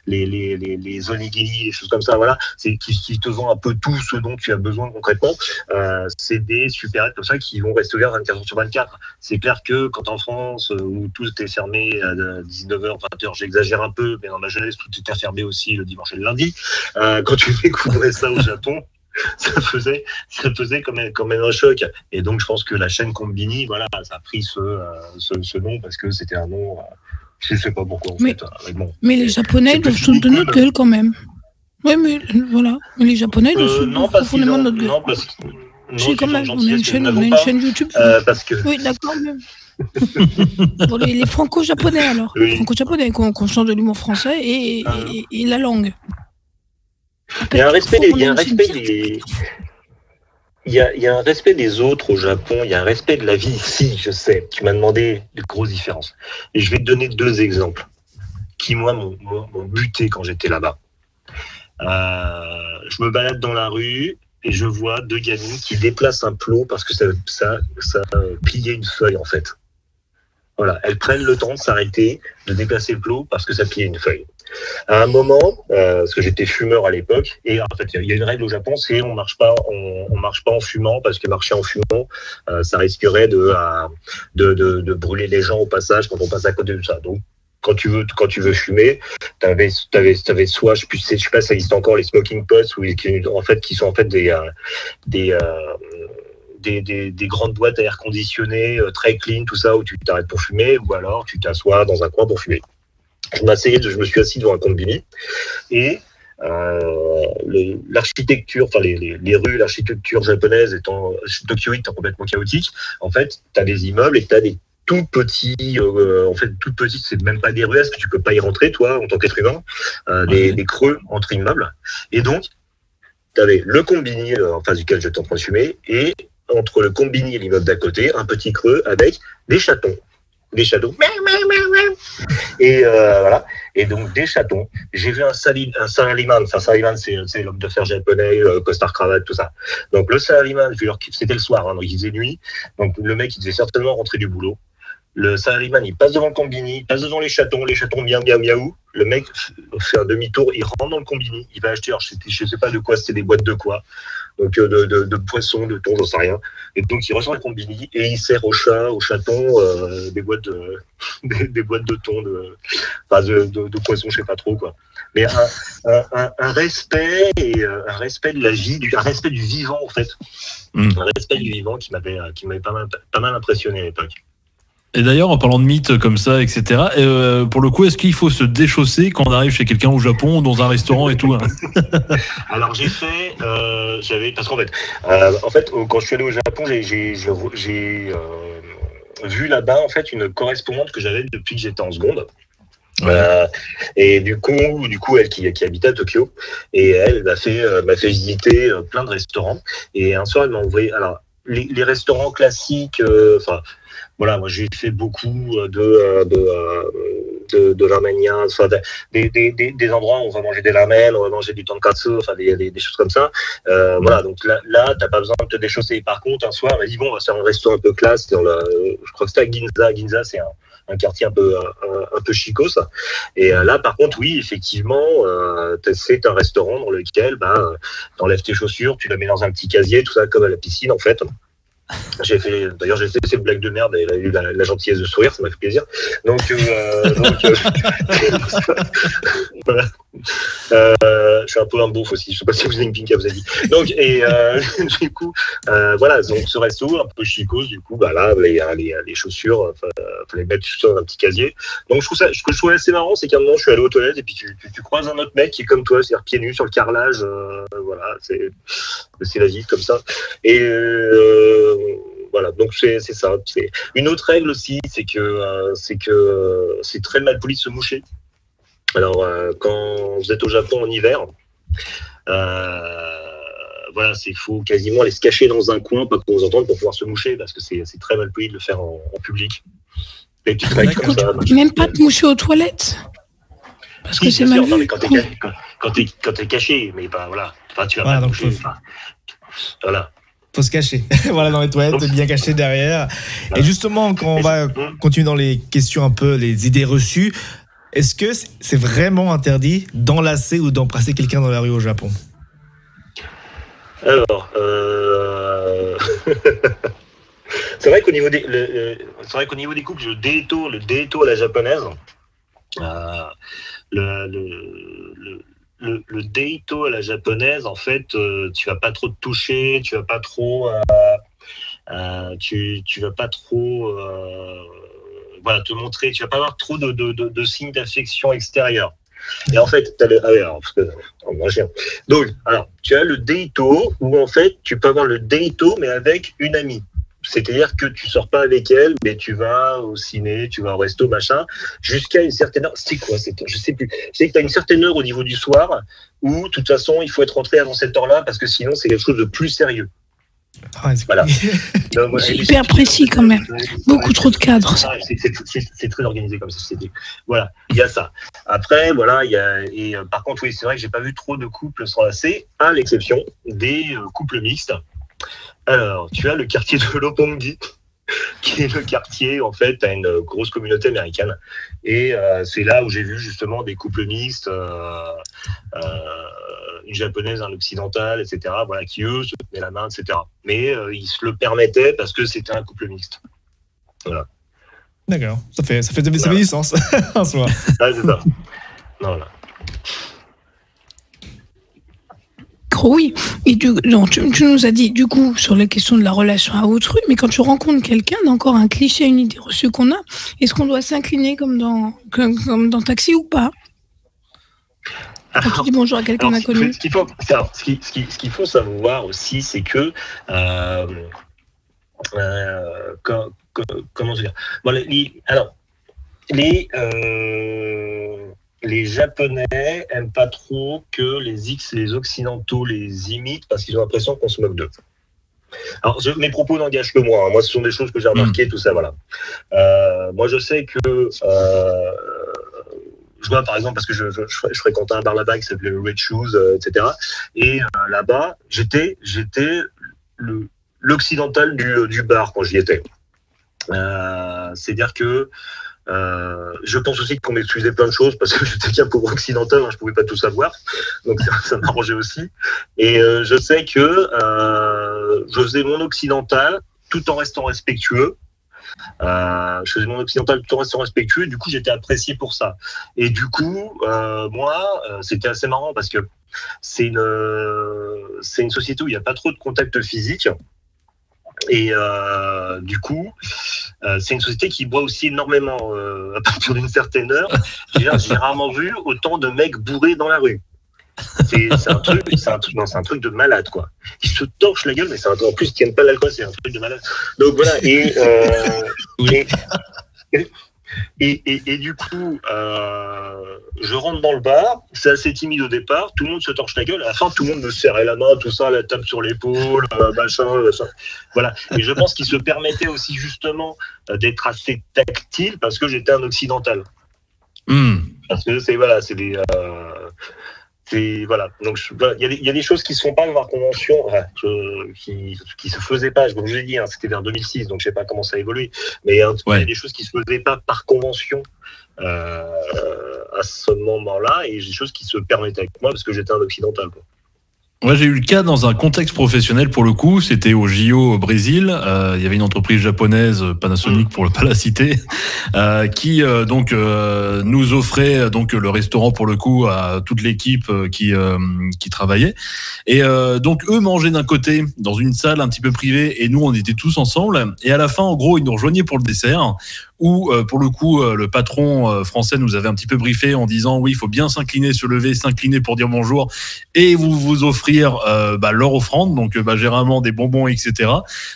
les les les, les choses comme ça, voilà, qui, qui te vend un peu tout ce dont tu as besoin concrètement, euh, c'est des supérettes comme ça qui vont rester ouverts 24 heures sur 24. C'est clair que quand en France, euh, où tout était fermé à 19h, 20h, j'exagère un peu, mais dans ma jeunesse, tout était fermé aussi le dimanche et le lundi. Euh, quand tu découvrais ça au Japon, [laughs] ça faisait, ça faisait quand même, quand même un choc. Et donc, je pense que la chaîne Combini, voilà, ça a pris ce, ce, nom parce que c'était un nom. je ne sais pas pourquoi. En mais, fait, mais les Japonais doivent se de notre gueule quand même. Oui, mais voilà. Mais les Japonais, ils euh, non, parce notre. Non, parce que. Non, quand même, on a une chaîne, on a une chaîne YouTube. Euh, parce que... Oui, d'accord. bon, les, les franco-japonais alors. Oui. Les franco-japonais qu'on qu change de l'humour français et, ah. et, et, la langue. Il y a un respect des. Il y a un respect des... Il y, a, il y, a, un respect des autres au Japon, il y a un respect de la vie ici, je sais. Tu m'as demandé de grosses différences. Et je vais te donner deux exemples qui, moi, m'ont buté quand j'étais là-bas. Euh, je me balade dans la rue et je vois deux gamines qui déplacent un plot parce que ça, ça, ça pliait une feuille en fait. Voilà, elles prennent le temps de s'arrêter, de déplacer le plot parce que ça pliait une feuille. À un moment, euh, parce que j'étais fumeur à l'époque, et en fait, il y a une règle au Japon, c'est on marche pas, on, on, marche pas en fumant parce que marcher en fumant, euh, ça risquerait de, de, de, de, brûler les gens au passage quand on passe à côté de ça. Donc, quand tu veux, quand tu veux fumer, tu avais, avais, soit, je ne sais, pas ça existe encore, les smoking pots, ou, qui, en fait, qui sont en fait des, euh, euh, des, des, des, grandes boîtes à air conditionné, très clean, tout ça, où tu t'arrêtes pour fumer, ou alors tu t'assois dans un coin pour fumer. Je, je me suis assis devant un combini et euh, l'architecture, enfin les, les, les rues, l'architecture japonaise étant Tokyo étant complètement chaotique, en fait, tu as des immeubles et tu as des tout petits, euh, en fait, tout petits, c'est même pas des rues, parce que tu peux pas y rentrer, toi, en tant qu'être humain, euh, des, des, creux entre immeubles. Et donc, tu avais le combini euh, en face duquel j'étais en train de fumer, et entre le combini et l'immeuble d'à côté, un petit creux avec des chatons des chatons. Et euh, voilà. Et donc des chatons. J'ai vu un salim, un salaryman. Enfin, salaryman, c'est l'homme de fer japonais, euh, costard cravate, tout ça. Donc le salaryman, c'était le soir, hein, donc il faisait nuit. Donc le mec, il devait certainement rentrer du boulot. Le salaryman, il passe devant le combini, il passe devant les chatons, les chatons miaou, miaou, miaou. Le mec fait un demi-tour, il rentre dans le combini, il va acheter, alors je sais, je sais pas de quoi, c'était des boîtes de quoi donc euh, de, de, de poissons, de thon, j'en sais rien. Et donc il ressort le combini et il sert au chat, au chaton, euh, des boîtes de [laughs] des, boîtes de thon, de, enfin de, de, poissons, je sais pas trop quoi. Mais un, un, un, respect et euh, un respect de la vie, du, un respect du vivant en fait, mm. un respect du vivant qui m'avait qui m'avait pas mal pas mal impressionné à l'époque. Et d'ailleurs, en parlant de mythes comme ça, etc., euh, pour le coup, est-ce qu'il faut se déchausser quand on arrive chez quelqu'un au Japon, dans un restaurant et tout hein [laughs] Alors j'ai fait, euh, j'avais, parce qu'en fait, euh, en fait, quand je suis allé au Japon, j'ai vu là-bas en fait une correspondante que j'avais depuis que j'étais en seconde. Euh, et du coup, du coup, elle qui, qui habite à Tokyo, et elle m'a fait, m'a fait visiter plein de restaurants. Et un soir, elle m'a envoyé, alors les, les restaurants classiques, enfin voilà, moi j'ai fait beaucoup euh, de, euh, de, euh, de, de l'arménien, enfin, des, des, des, des, endroits où on va manger des ramen, on va manger du tonkatsu, enfin des, des, des choses comme ça. Euh, voilà, donc là, là t'as pas besoin de te déchausser. Par contre, un soir, on dit bon, on va faire un resto un peu classe. Dans la, je crois que c'était à Ginza. Ginza, c'est un, un quartier un peu un, un peu chico ça. Et là par contre oui effectivement euh, c'est un restaurant dans lequel bah t'enlèves tes chaussures, tu la mets dans un petit casier, tout ça comme à la piscine en fait. J'ai fait, d'ailleurs, j'ai fait cette blague de merde et elle a eu la, gentillesse de sourire, ça m'a fait plaisir. Donc, euh, [laughs] euh, [laughs] voilà. Euh, je suis un peu un beauf aussi. Je sais pas si vous avez une pinka, vous avez dit. Donc, et [laughs] du coup, voilà. Donc, ce resto un peu chicose, du coup, bah là, les, les, les chaussures, fallait mettre sur un petit casier. Donc, je trouve ça, ce que je trouve assez marrant, c'est qu'à un moment, je suis allé aux toilettes et puis tu, croises un autre mec qui est comme toi, c'est-à-dire pieds nus sur le carrelage. voilà, c'est, c'est la vie comme ça. Et voilà, donc c'est ça. Une autre règle aussi, c'est que euh, c'est que c'est très mal poli de se moucher. Alors euh, quand vous êtes au Japon en hiver, euh, voilà, c'est faut quasiment aller se cacher dans un coin, pas qu'on vous entende pour pouvoir se moucher, parce que c'est très mal poli de le faire en, en public. Et tu même pas te moucher aux toilettes. Parce que c'est mal vu. quand t'es quand, es, caché, mais bah voilà, enfin, tu vas voilà, pas moucher. voilà faut se cacher. [laughs] voilà, dans les toilettes, bien caché derrière. Et justement, quand on va continuer dans les questions un peu, les idées reçues, est-ce que c'est vraiment interdit d'enlacer ou d'embrasser quelqu'un dans la rue au Japon? Alors, euh... [laughs] c'est vrai qu'au niveau des, c'est vrai qu'au niveau des couples, le déto, le déto à la japonaise, euh, le, le le, deito à la japonaise, en fait, euh, tu vas pas trop te toucher, tu vas pas trop, euh, euh, tu, tu vas pas trop, voilà, te montrer, tu vas pas avoir trop de, de, de, signes d'affection extérieure. Et en fait, ah alors, parce que, oh, donc, alors, tu as le deito où en fait, tu peux avoir le deito mais avec une amie. C'est-à-dire que tu sors pas avec elle, mais tu vas au ciné, tu vas au resto, machin, jusqu'à une certaine heure. C'est quoi cette heure? Je sais plus. C'est que tu as une certaine heure au niveau du soir où, de toute façon, il faut être rentré avant cette heure-là parce que sinon, c'est quelque chose de plus sérieux. Ah, voilà. [laughs] c'est hyper précis quand même. Beaucoup trop de cadres. C'est très organisé comme société. Voilà, il y a ça. Après, voilà, il y a et euh, par contre, oui, c'est vrai que j'ai pas vu trop de couples s'enlacer, à l'exception des euh, couples mixtes. Alors, tu as le quartier de Lopongi, qui est le quartier, en fait, à une grosse communauté américaine. Et euh, c'est là où j'ai vu justement des couples mixtes, euh, euh, une japonaise, un occidental, etc., voilà, qui eux se tenaient la main, etc. Mais ils se le permettaient parce que c'était un couple mixte. Voilà. D'accord, ça fait, ça fait, ça fait du sens [laughs] en soi. Ah, c'est ça. Voilà. Alors oui, et tu, nous as dit du coup sur les questions de la relation à autrui, mais quand tu rencontres quelqu'un, encore un cliché, une idée reçue qu'on a, est-ce qu'on doit s'incliner comme dans, comme, dans Taxi ou pas? Quand tu dis bonjour à quelqu'un d'inconnu. Ce qu'il faut, ce qu'il faut savoir aussi, c'est que euh, euh, comment dire? Bon, les, alors les euh, les Japonais aiment pas trop que les X les Occidentaux les imitent parce qu'ils ont l'impression qu'on se moque d'eux. Alors, mes propos n'engagent que moi. Hein. Moi, ce sont des choses que j'ai remarquées, hmm. tout ça, voilà. Euh, moi, je sais que euh, je vois, par exemple, parce que je, je, fréquentais un bar là-bas qui s'appelait Red Shoes, euh, etc. Et là-bas, j'étais, j'étais l'occidental du, du, bar quand j'y étais. C'est-à-dire que euh, je pense aussi qu'on m'excusait plein de choses parce que [laughs] j'étais qu'un pauvre occidental, hein, je pouvais pas tout savoir, donc ça, m'arrangeait aussi. Et euh, je sais que euh, je faisais mon occidental tout en restant respectueux. Euh, je faisais mon occidental tout en restant respectueux. Du coup, j'étais apprécié pour ça. Et du coup, euh, moi, c'était assez marrant parce que c'est une une société où il n'y a pas trop de contact physique. Et euh, du coup, euh, c'est une société qui boit aussi énormément euh, à partir d'une certaine heure. J'ai rarement vu autant de mecs bourrés dans la rue. C'est un truc, c'est un truc, un truc de malade quoi. Ils se torchent la gueule, mais c'est un truc en plus qui n'aiment pas l'alcool, c'est un truc de malade. Donc voilà. Et, et, et, et, et, du coup, euh, je rentre dans le bar, c'est assez timide au départ, tout le monde se torche la gueule, à la fin, tout le monde me serrait la main, tout ça, la table sur l'épaule, euh, machin, machin. Voilà. Et je pense qu'il se permettait aussi justement euh, d'être assez tactile parce que j'étais un occidental. Hmm. Parce que c'est voilà, c'est des. Euh, voilà. Donc il y, a des choses qui se font pas par convention, qui qui se faisaient pas. Comme je l'ai dit, hein, c'était vers 2006, donc je sais pas comment ça a évolué. Mais hein, il y a des choses qui se faisaient pas par convention euh, à ce moment-là, et des choses qui se permettaient avec moi parce que j'étais un occidental. Moi, j'ai eu le cas dans un contexte professionnel pour le coup. C'était au JO au Brésil. Euh, il y avait une entreprise japonaise, Panasonic pour ne pas la citer, euh, qui euh, donc euh, nous offrait donc le restaurant pour le coup à toute l'équipe euh, qui qui travaillait. Et donc eux mangeaient d'un côté dans une salle un petit peu privée et nous on était tous ensemble. Et à la fin, en gros, ils nous rejoignaient pour le dessert où euh, pour le coup euh, le patron euh, français nous avait un petit peu briefé en disant oui il faut bien s'incliner se lever s'incliner pour dire bonjour et vous vous offrir bah, leur offrande donc bah, généralement des bonbons etc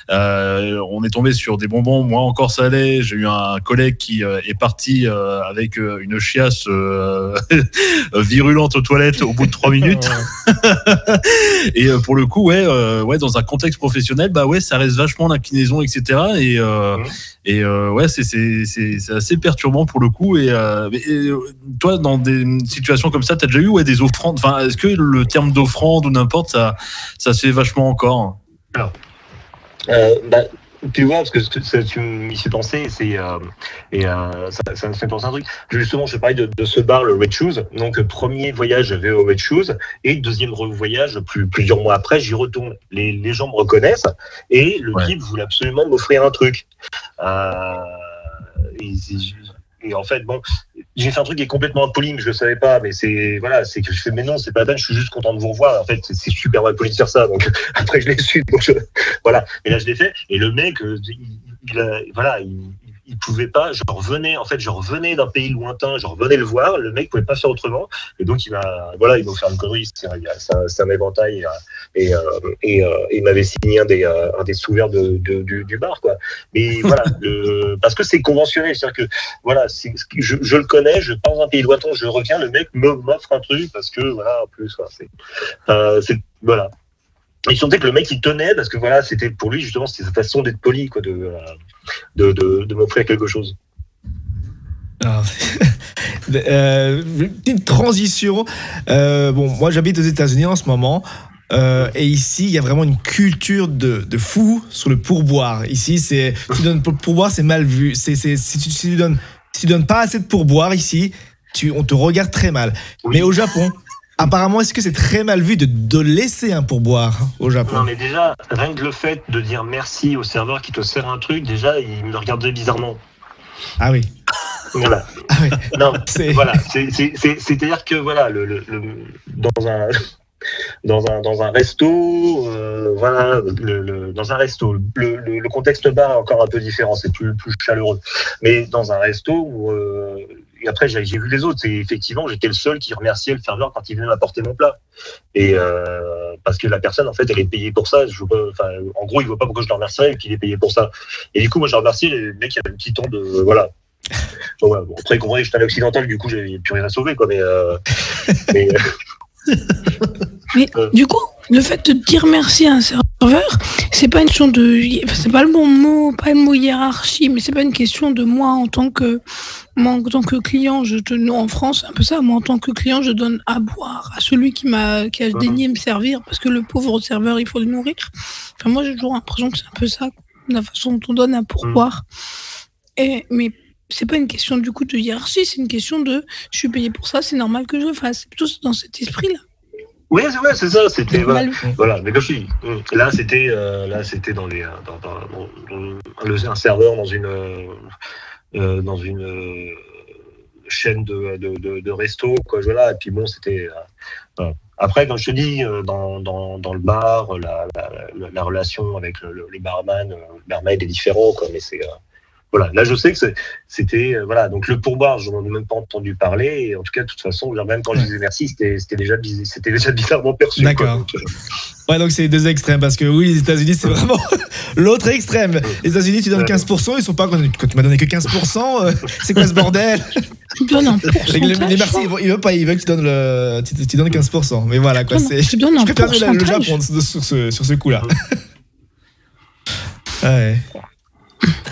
on est tombé sur des bonbons. Moi encore salé j'ai eu un collègue qui est parti avec une chiasse [laughs] virulente aux toilettes au bout de trois minutes. [laughs] Et pour le coup ouais ouais dans un contexte professionnel bah ouais ça reste vachement l'inclinaison etc et mmh. et ouais c'est c'est assez perturbant pour le coup. Et, euh, euh, toi, dans des situations comme ça, tu as déjà eu ouais, des offrandes? Enfin, Est-ce que le terme d'offrande ou n'importe, ça, ça se fait vachement encore? Alors, euh, bah, tu vois, parce que ça, tu m'y fais penser, c'est euh, et euh, ça, ça, me fait penser un truc. Justement, je parlais de, de ce bar, le Red Shoes. Donc, premier voyage, j'avais au Red Shoes, et deuxième voyage, plus, plusieurs mois après, j'y retourne. Les, les gens me reconnaissent, et le type voulait absolument m'offrir un truc. Euh, et, en fait, bon, j'ai fait un truc qui est complètement mais je le savais pas. Mais c'est voilà, c'est que je fais, mais non, c'est pas la peine. Je suis juste content de vous revoir. En fait, c'est super poli de faire ça. Donc [laughs] après, je l'ai su. Donc voilà. Et là, je l'ai fait. Et le mec, euh, il, voilà, il, il pouvait pas. Je revenais, en fait, je revenais d'un pays lointain, je revenais le voir. Le mec pouvait pas faire autrement. Et donc, il m'a, voilà, il m'a offert une connerie. C'est un, éventail. Et, euh, et, euh, il m'avait signé un des, euh, un des sous de, du, du, bar, quoi. Mais [laughs] voilà, parce que c'est conventionnel. C'est-à-dire que, voilà, je, je, le connais, je pars dans un pays lointain, je reviens, le mec m'offre un truc parce que, voilà, en plus, c'est, voilà. Il sentait que le mec il tenait parce que voilà c'était pour lui justement c'était sa façon d'être poli quoi de de, de, m'offrir quelque chose. Ah, [laughs] euh, petite transition. Euh, bon, moi j'habite aux États-Unis en ce moment. Euh, et ici, il y a vraiment une culture de, de fou sur le pourboire. Ici, c'est tu donnes pour pourboire, c'est mal vu. C'est si tu, si tu donnes si tu donnes pas assez de pourboire ici, tu, on te regarde très mal. Mais au Japon, Apparemment, est-ce que c'est très mal vu de, de, laisser un pourboire au Japon Non, mais déjà, rien que le fait de dire merci au serveur qui te sert un truc, déjà, il me regardait bizarrement. Ah oui. Voilà. Ah oui. Non, [laughs] voilà. C'est-à-dire que, voilà, le, le, dans un [laughs] dans un dans un resto, euh, voilà, le, dans un resto, le, le, contexte bar est encore un peu différent, c'est plus plus chaleureux. Mais dans un resto où euh, et après j'ai vu les autres, et effectivement j'étais le seul qui remerciait le serveur quand il venait m'apporter mon plat. Et euh, parce que la personne en fait elle est payée pour ça. Je enfin, en gros il voit pas pourquoi je le remercierais et qu'il est payé pour ça. Et du coup moi je remercie les mecs qui avaient un petit ton de voilà. [laughs] Bon, ouais, bon, après, comprenez, j'étais un occidental, du coup, j'avais plus rien à sauver, quoi, mais. Euh, mais [laughs] [laughs] Mais du coup, le fait de dire merci à un serveur, c'est pas une question de, c'est pas le bon mot, pas le mot hiérarchie, mais c'est pas une question de moi en tant que, moi en tant que client, je te, en France, un peu ça, moi en tant que client, je donne à boire à celui qui m'a, qui a daigné me servir, parce que le pauvre serveur, il faut le nourrir. Enfin, moi, j'ai toujours l'impression que c'est un peu ça, la façon dont on donne à pourboire. Mhm. Et, mais c'est pas une question du coup de hiérarchie, c'est une question de je suis payé pour ça, c'est normal que je le fasse. C'est plutôt dans cet esprit-là. Oui, c'est vrai, c'est ça. C'était voilà, Mais comme je dis, là c'était euh, là c'était dans les dans, dans, un serveur dans une euh, dans une euh, chaîne de, de, de, resto quoi. Voilà. Et puis bon, c'était après quand je te dis dans, dans, le bar, la, la, la relation avec le, les barman, le barmaid est différent quoi. Mais c'est voilà, là je sais que c'était euh, voilà donc le pourboire, je n'en ai même pas entendu parler. Et en tout cas, de toute façon, même quand je disais merci, c'était déjà c'était déjà bizarrement perçu. D'accord. Euh, ouais, donc c'est deux extrêmes parce que oui, les États-Unis c'est vraiment [laughs] l'autre extrême. Les États-Unis, tu donnes 15%, ils sont pas quand tu m'as donné que 15%. Euh, c'est quoi ce bordel? Tu donnes un Les merci, ils veulent pas, ils veulent que tu donnes le, tu, donnes 15%. Mais voilà quoi, c'est. Je préfère le Japon sur ce, sur ce coup-là. ouais. [laughs]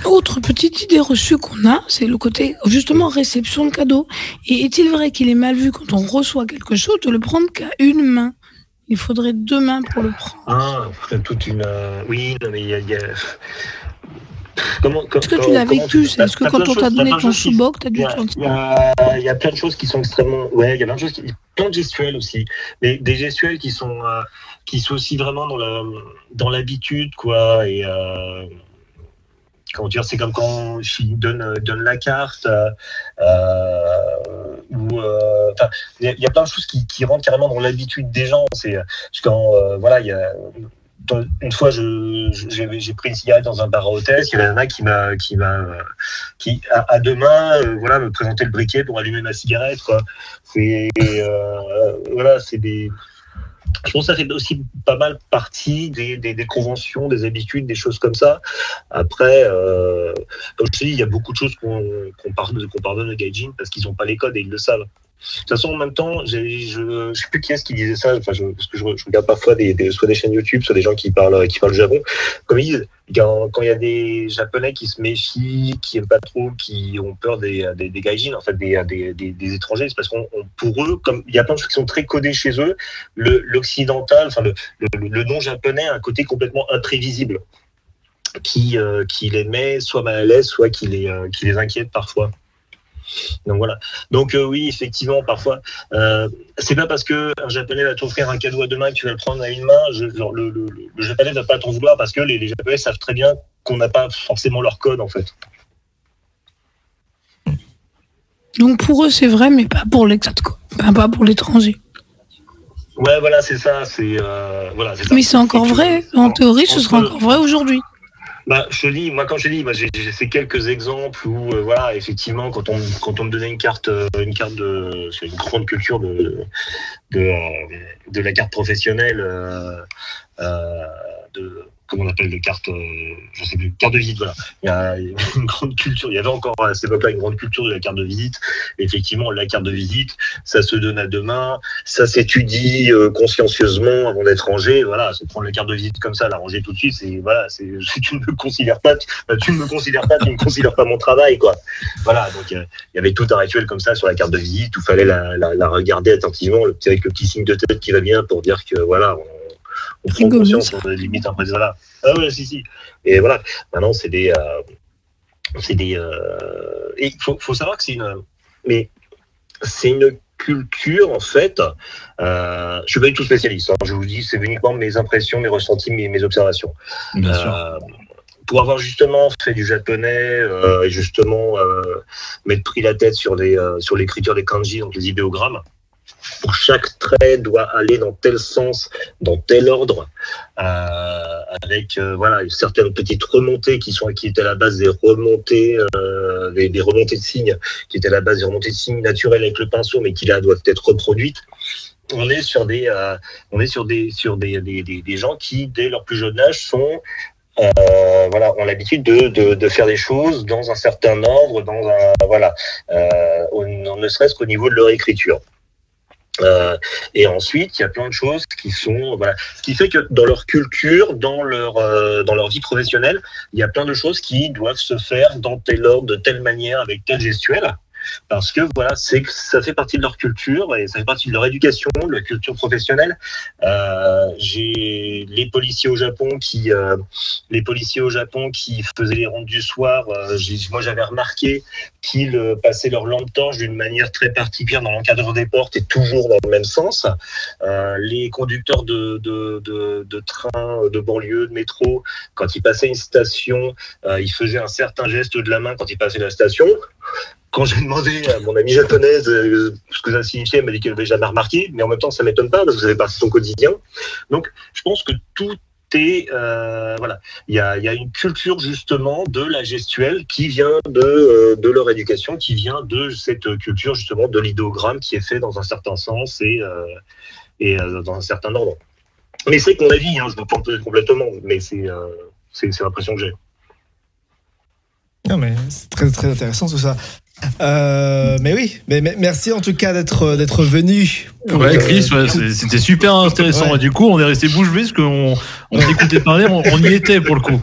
Autre petite idée reçue qu'on a, c'est le côté justement réception de cadeau. Et est-il vrai qu'il est mal vu quand on reçoit quelque chose de le prendre qu'à une main? Il faudrait deux mains pour le prendre. Ah, toute une. Euh, oui, non, mais il y a. Est-ce que tu l'as vécu Est-ce que quand on t'a donné ton sous-boc, tu as dû Il y, a plein de choses qui sont extrêmement. Ouais, il y a plein de choses, qui... plein de gestuels aussi. Mais des gestuels qui sont, euh, qui sont aussi vraiment dans l'habitude, dans quoi. Et. Euh comment dire, c'est comme quand je donne, euh, donne la carte, euh, euh, ou il y, a plein de choses qui, qui rentrent carrément dans l'habitude des gens. C'est voilà, il y a une fois, j'ai pris une cigarette dans un bar à hôtesse. Il y avait un mec qui m'a, qui m'a, qui à, deux mains, voilà, me présentait le briquet pour allumer ma cigarette. C'est, voilà, c'est des, je pense que ça fait aussi pas mal partie des, conventions, des habitudes, des choses comme ça. Après, euh, comme je te dis, il y a beaucoup de choses qu'on pardonne, pardonne aux gaijin parce qu'ils n'ont pas les codes et ils le savent. De toute façon, en même temps, je ne sais plus qui est-ce qui disait ça, enfin, je, parce que je, regarde parfois des, soit des chaînes YouTube, soit des gens qui parlent, qui parlent Japon. Comme ils disent, quand, il y a des Japonais qui se méfient, qui n'aiment pas trop, qui ont peur des, des, des gaijin, en fait, des, des, des étrangers, c'est parce qu'on pour eux, comme il y a plein de choses qui sont très codées chez eux, l'occidental, enfin le, le, le, non japonais a un côté complètement imprévisible qui, euh, qui les met soit mal à l'aise, soit qui les, euh, qui les inquiète parfois. Donc voilà. Donc euh, oui, effectivement, parfois, euh, c'est pas parce que un japonais va t'offrir un cadeau à deux mains que tu vas le prendre à une main. Je, le, le, le, japonais va pas t'en vouloir parce que les, les, japonais savent très bien qu'on n'a pas forcément leur code en fait. Donc pour eux c'est vrai, mais pas pour pas pour l'étranger. Ouais, voilà, c'est ça. C'est euh, voilà. Mais c'est encore vrai. En théorie, ce sera encore vrai aujourd'hui. Bah, je dis, moi quand je dis, moi j'ai fait quelques exemples où euh, voilà, effectivement, quand on quand on me donnait une carte, euh, une carte de, c'est une grande culture de de, euh, de la carte professionnelle, de comment on appelle, de carte, euh, je sais plus, carte de visite, voilà. Il y a une grande culture, il y avait encore à cette époque-là une grande culture de la carte de visite. effectivement, la carte de visite, ça se donne à deux mains, ça s'étudie euh, consciencieusement avant d'être rangé. Voilà, c'est prendre la carte de visite comme ça, la ranger tout de suite, c'est voilà, c'est [laughs] tu ne me considères pas, tu, bah, tu, ne me considères pas, tu ne considères pas mon travail, quoi. Voilà, donc euh, il y avait tout un rituel comme ça sur la carte de visite où il fallait la, la, la, regarder attentivement, le, avec le petit signe de tête qui va bien pour dire que voilà, on prend conscience qu'on limite après là. Ah ouais, si, si. Et voilà, maintenant, c'est des. Euh, c'est des. Euh, et il faut, faut, savoir que c'est une. Mais c'est une culture, en fait. Euh, je ne suis pas du tout spécialiste. Hein. je vous dis, c'est uniquement mes impressions, mes ressentis, mes, mes observations. Bien sûr. Euh, pour avoir justement fait du japonais euh, et justement euh, m'être pris la tête sur les sur l'écriture des kanji, donc les idéogrammes, pour chaque trait doit aller dans tel sens, dans tel ordre, euh, avec euh, voilà certaines petites remontées qui sont qui étaient à la base des remontées, euh, des, remontées de signes, qui étaient à la base des remontées de signes naturelles avec le pinceau, mais qui là doivent être reproduites. On est sur des, on est sur des sur des, des, des, gens qui dès leur plus jeune âge sont euh, voilà, ont l'habitude de, de, de, faire des choses dans un certain ordre, dans un voilà, euh, ne serait-ce qu'au niveau de leur écriture. Euh, et ensuite, il y a plein de choses qui sont, voilà, qui fait que dans leur culture, dans leur euh, dans leur vie professionnelle, il y a plein de choses qui doivent se faire dans tel ordre, de telle manière, avec telle gestuelle parce que voilà, c'est ça fait partie de leur culture et ça fait partie de leur éducation, de leur culture professionnelle. Euh, j'ai les policiers au Japon qui, euh, les policiers au Japon qui faisaient les rondes du soir. Euh, moi, j'avais remarqué qu'ils euh, passaient leur lampe torche d'une manière très particulière dans l'encadrement des portes et toujours dans le même sens. Les conducteurs de, de, de, de train, de banlieue, de métro, quand ils passaient une station, ils faisaient un certain geste de la main quand ils passaient la station quand j'ai demandé à mon amie japonaise euh, ce que ça signifiait, elle m'a dit qu'elle n'avait jamais remarqué, mais en même temps, ça m'étonne pas parce que ça fait partie de son quotidien. Donc, je pense que tout est, euh, voilà, il y a, y a, une culture justement de la gestuelle qui vient de, euh, de leur éducation, qui vient de cette culture justement de l'idéogramme qui est fait dans un certain sens et, et dans un certain ordre. Mais c'est mon avis, hein, je me plante complètement, mais c'est c'est l'impression que j'ai. Non, mais c'est très, très intéressant tout ça. Euh, mais oui, mais, merci en tout cas d'être d'être venu. Ouais, Chris, c'était super intéressant. Et du coup, on est resté bouche bée parce qu'on on t'écoutait parler, on, y était pour le coup.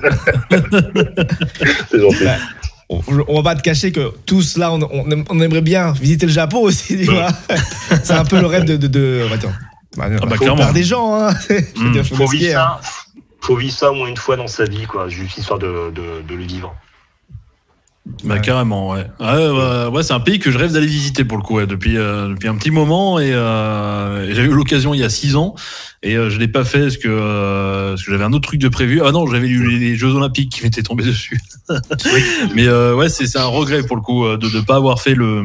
[laughs] on, va pas te cacher que tous là, on, aimerait bien visiter le Japon aussi, tu vois. [laughs] C'est un peu le rêve de. de, de... Attends, bah, ah bah, des gens. Hein. [laughs] Mm. faut, vivre ça, faut vivre ça au moins une fois dans sa vie, quoi, juste histoire de, de le vivre. Bah carrément, ouais. Ouais, c'est un pays que je rêve d'aller visiter pour le coup, depuis, euh, depuis un petit moment. Et euh, j'ai eu l'occasion il y a six ans et euh, je l'ai pas fait parce que, parce que j'avais un autre truc de prévu. Ah non, j'avais eu les Jeux Olympiques qui m'étaient tombés [laughs] dessus. Mais ouais, c'est un regret pour le coup de ne pas avoir fait le,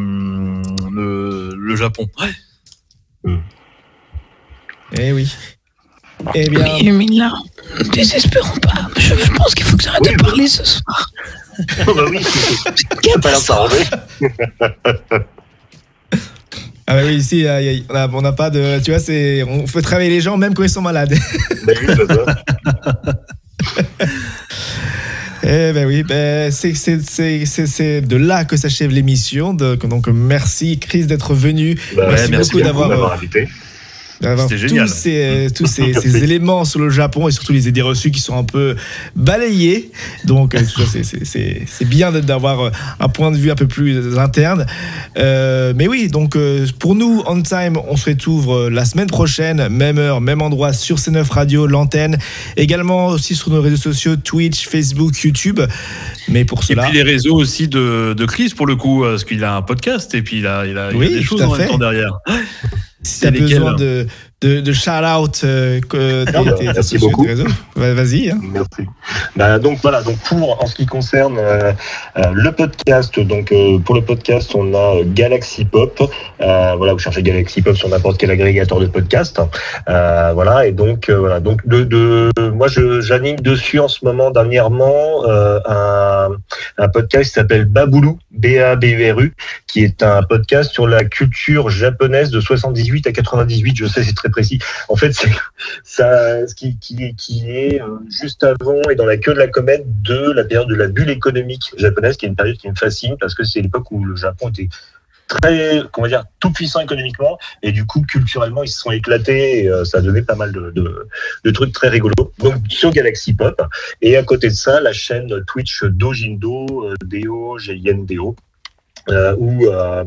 le, le Japon. Ouais. Eh oui. Eh bien. Mais, là, désespérons pas. Je, pense qu'il faut que j'arrête de parler ce soir. Oh bah oui, [laughs] pas Ah bah oui, ici, on n'a pas de... Tu vois, c'est, on fait travailler les gens même quand ils sont malades. [laughs] Bah oui, Eh ben oui, ben c'est de là que s'achève l'émission. Donc merci Chris d'être venu. Bah merci, beaucoup d'avoir invité. C'était génial. Tous ces, tous [laughs] ces, éléments sur le Japon et surtout les idées reçues qui sont un peu balayées. Donc, euh, c'est bien d'avoir euh, un point de vue un peu plus interne. Euh, mais oui, donc pour nous, On Time, on se retrouve la semaine prochaine, même heure, même endroit, sur C9 Radio, l'antenne. Également aussi sur nos réseaux sociaux, Twitch, Facebook, YouTube. Mais pour cela. Et puis les réseaux aussi de, de Chris, pour le coup, parce qu'il a un podcast et puis il a, il a, il a des choses en même temps derrière. Si tu as besoin de, de, de shout-out, euh, merci beaucoup. Vas-y. Hein. Merci. Bah, donc voilà, donc pour en ce qui concerne euh, euh, le podcast, donc pour le podcast, on a Galaxy Pop. voilà, vous cherchez Galaxy Pop sur n'importe quel agrégateur de podcast. voilà, et donc voilà, donc de, de moi je j'anime dessus en ce moment dernièrement un, un podcast qui s'appelle Baboulou, B A B U R U, qui est un podcast sur la culture japonaise de 78 à 98. Je sais, c'est très précis. En fait, c'est ça, ce qui, qui, qui est euh, juste avant et dans la queue de la comète de la période de la bulle économique japonaise, qui est une période qui me fascine parce que c'est l'époque où le Japon était très, comment dire, tout puissant économiquement et du coup culturellement ils se sont éclatés et euh, ça a donné pas mal de, de, trucs très rigolos. Donc sur Galaxy Pop et à côté de ça la chaîne Twitch Dojindo, euh, Deo euh, où, euh,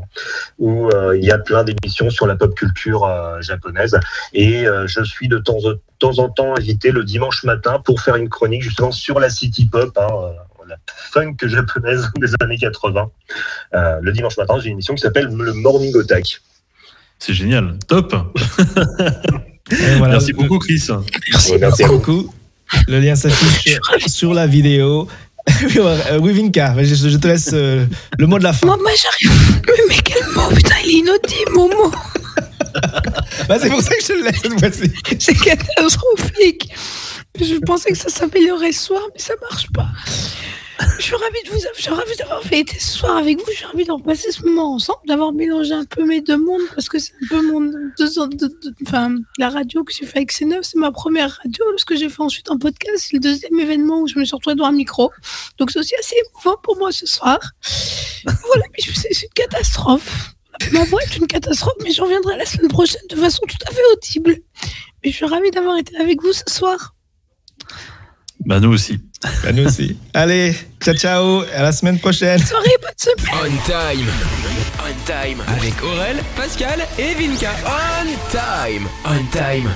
où euh, il y a plein d'émissions sur la pop culture japonaise. Et je suis de temps, de temps, en temps invité le dimanche matin pour faire une chronique justement sur la city pop, hein, la funk japonaise [laughs] des années 80. le dimanche matin, j'ai une émission qui s'appelle le Morning Attack. C'est génial, top. [laughs] Merci beaucoup, Chris. Merci, beaucoup. Le lien s'affiche [laughs] sur la vidéo. [laughs] Euh, oui, Vinka, je, te laisse euh, le mot de la fin. Moi, j'arrive. Mais quel mot Putain, il est inaudible, mon mot. [laughs] bah, c'est pour ça que je le laisse cette fois-ci. [laughs] C'est catastrophique. Je pensais que ça s'améliorerait ce soir, mais ça marche pas. Je suis ravie de vous, je d'avoir fait ce soir avec vous. Je suis ravie d'avoir passé ce moment ensemble, d'avoir mélangé un peu mes deux mondes parce que c'est un peu mon de, enfin, la radio que j'ai fait avec C9, c'est ma première radio. Ce que j'ai fait ensuite en podcast, c'est le deuxième événement où je me suis retrouvée devant un micro. Donc c'est aussi assez émouvant pour moi ce soir. voilà, c'est une catastrophe. Ma voix est une catastrophe, mais j'en reviendrai la semaine prochaine de façon tout à fait audible. Mais je suis ravie d'avoir été avec vous ce soir. Bah nous aussi. Bah nous aussi. Allez, ciao ciao, à la semaine prochaine. Soirée, bonne. On time. On time. Avec Aurel, Pascal et Vinka. On time. On time.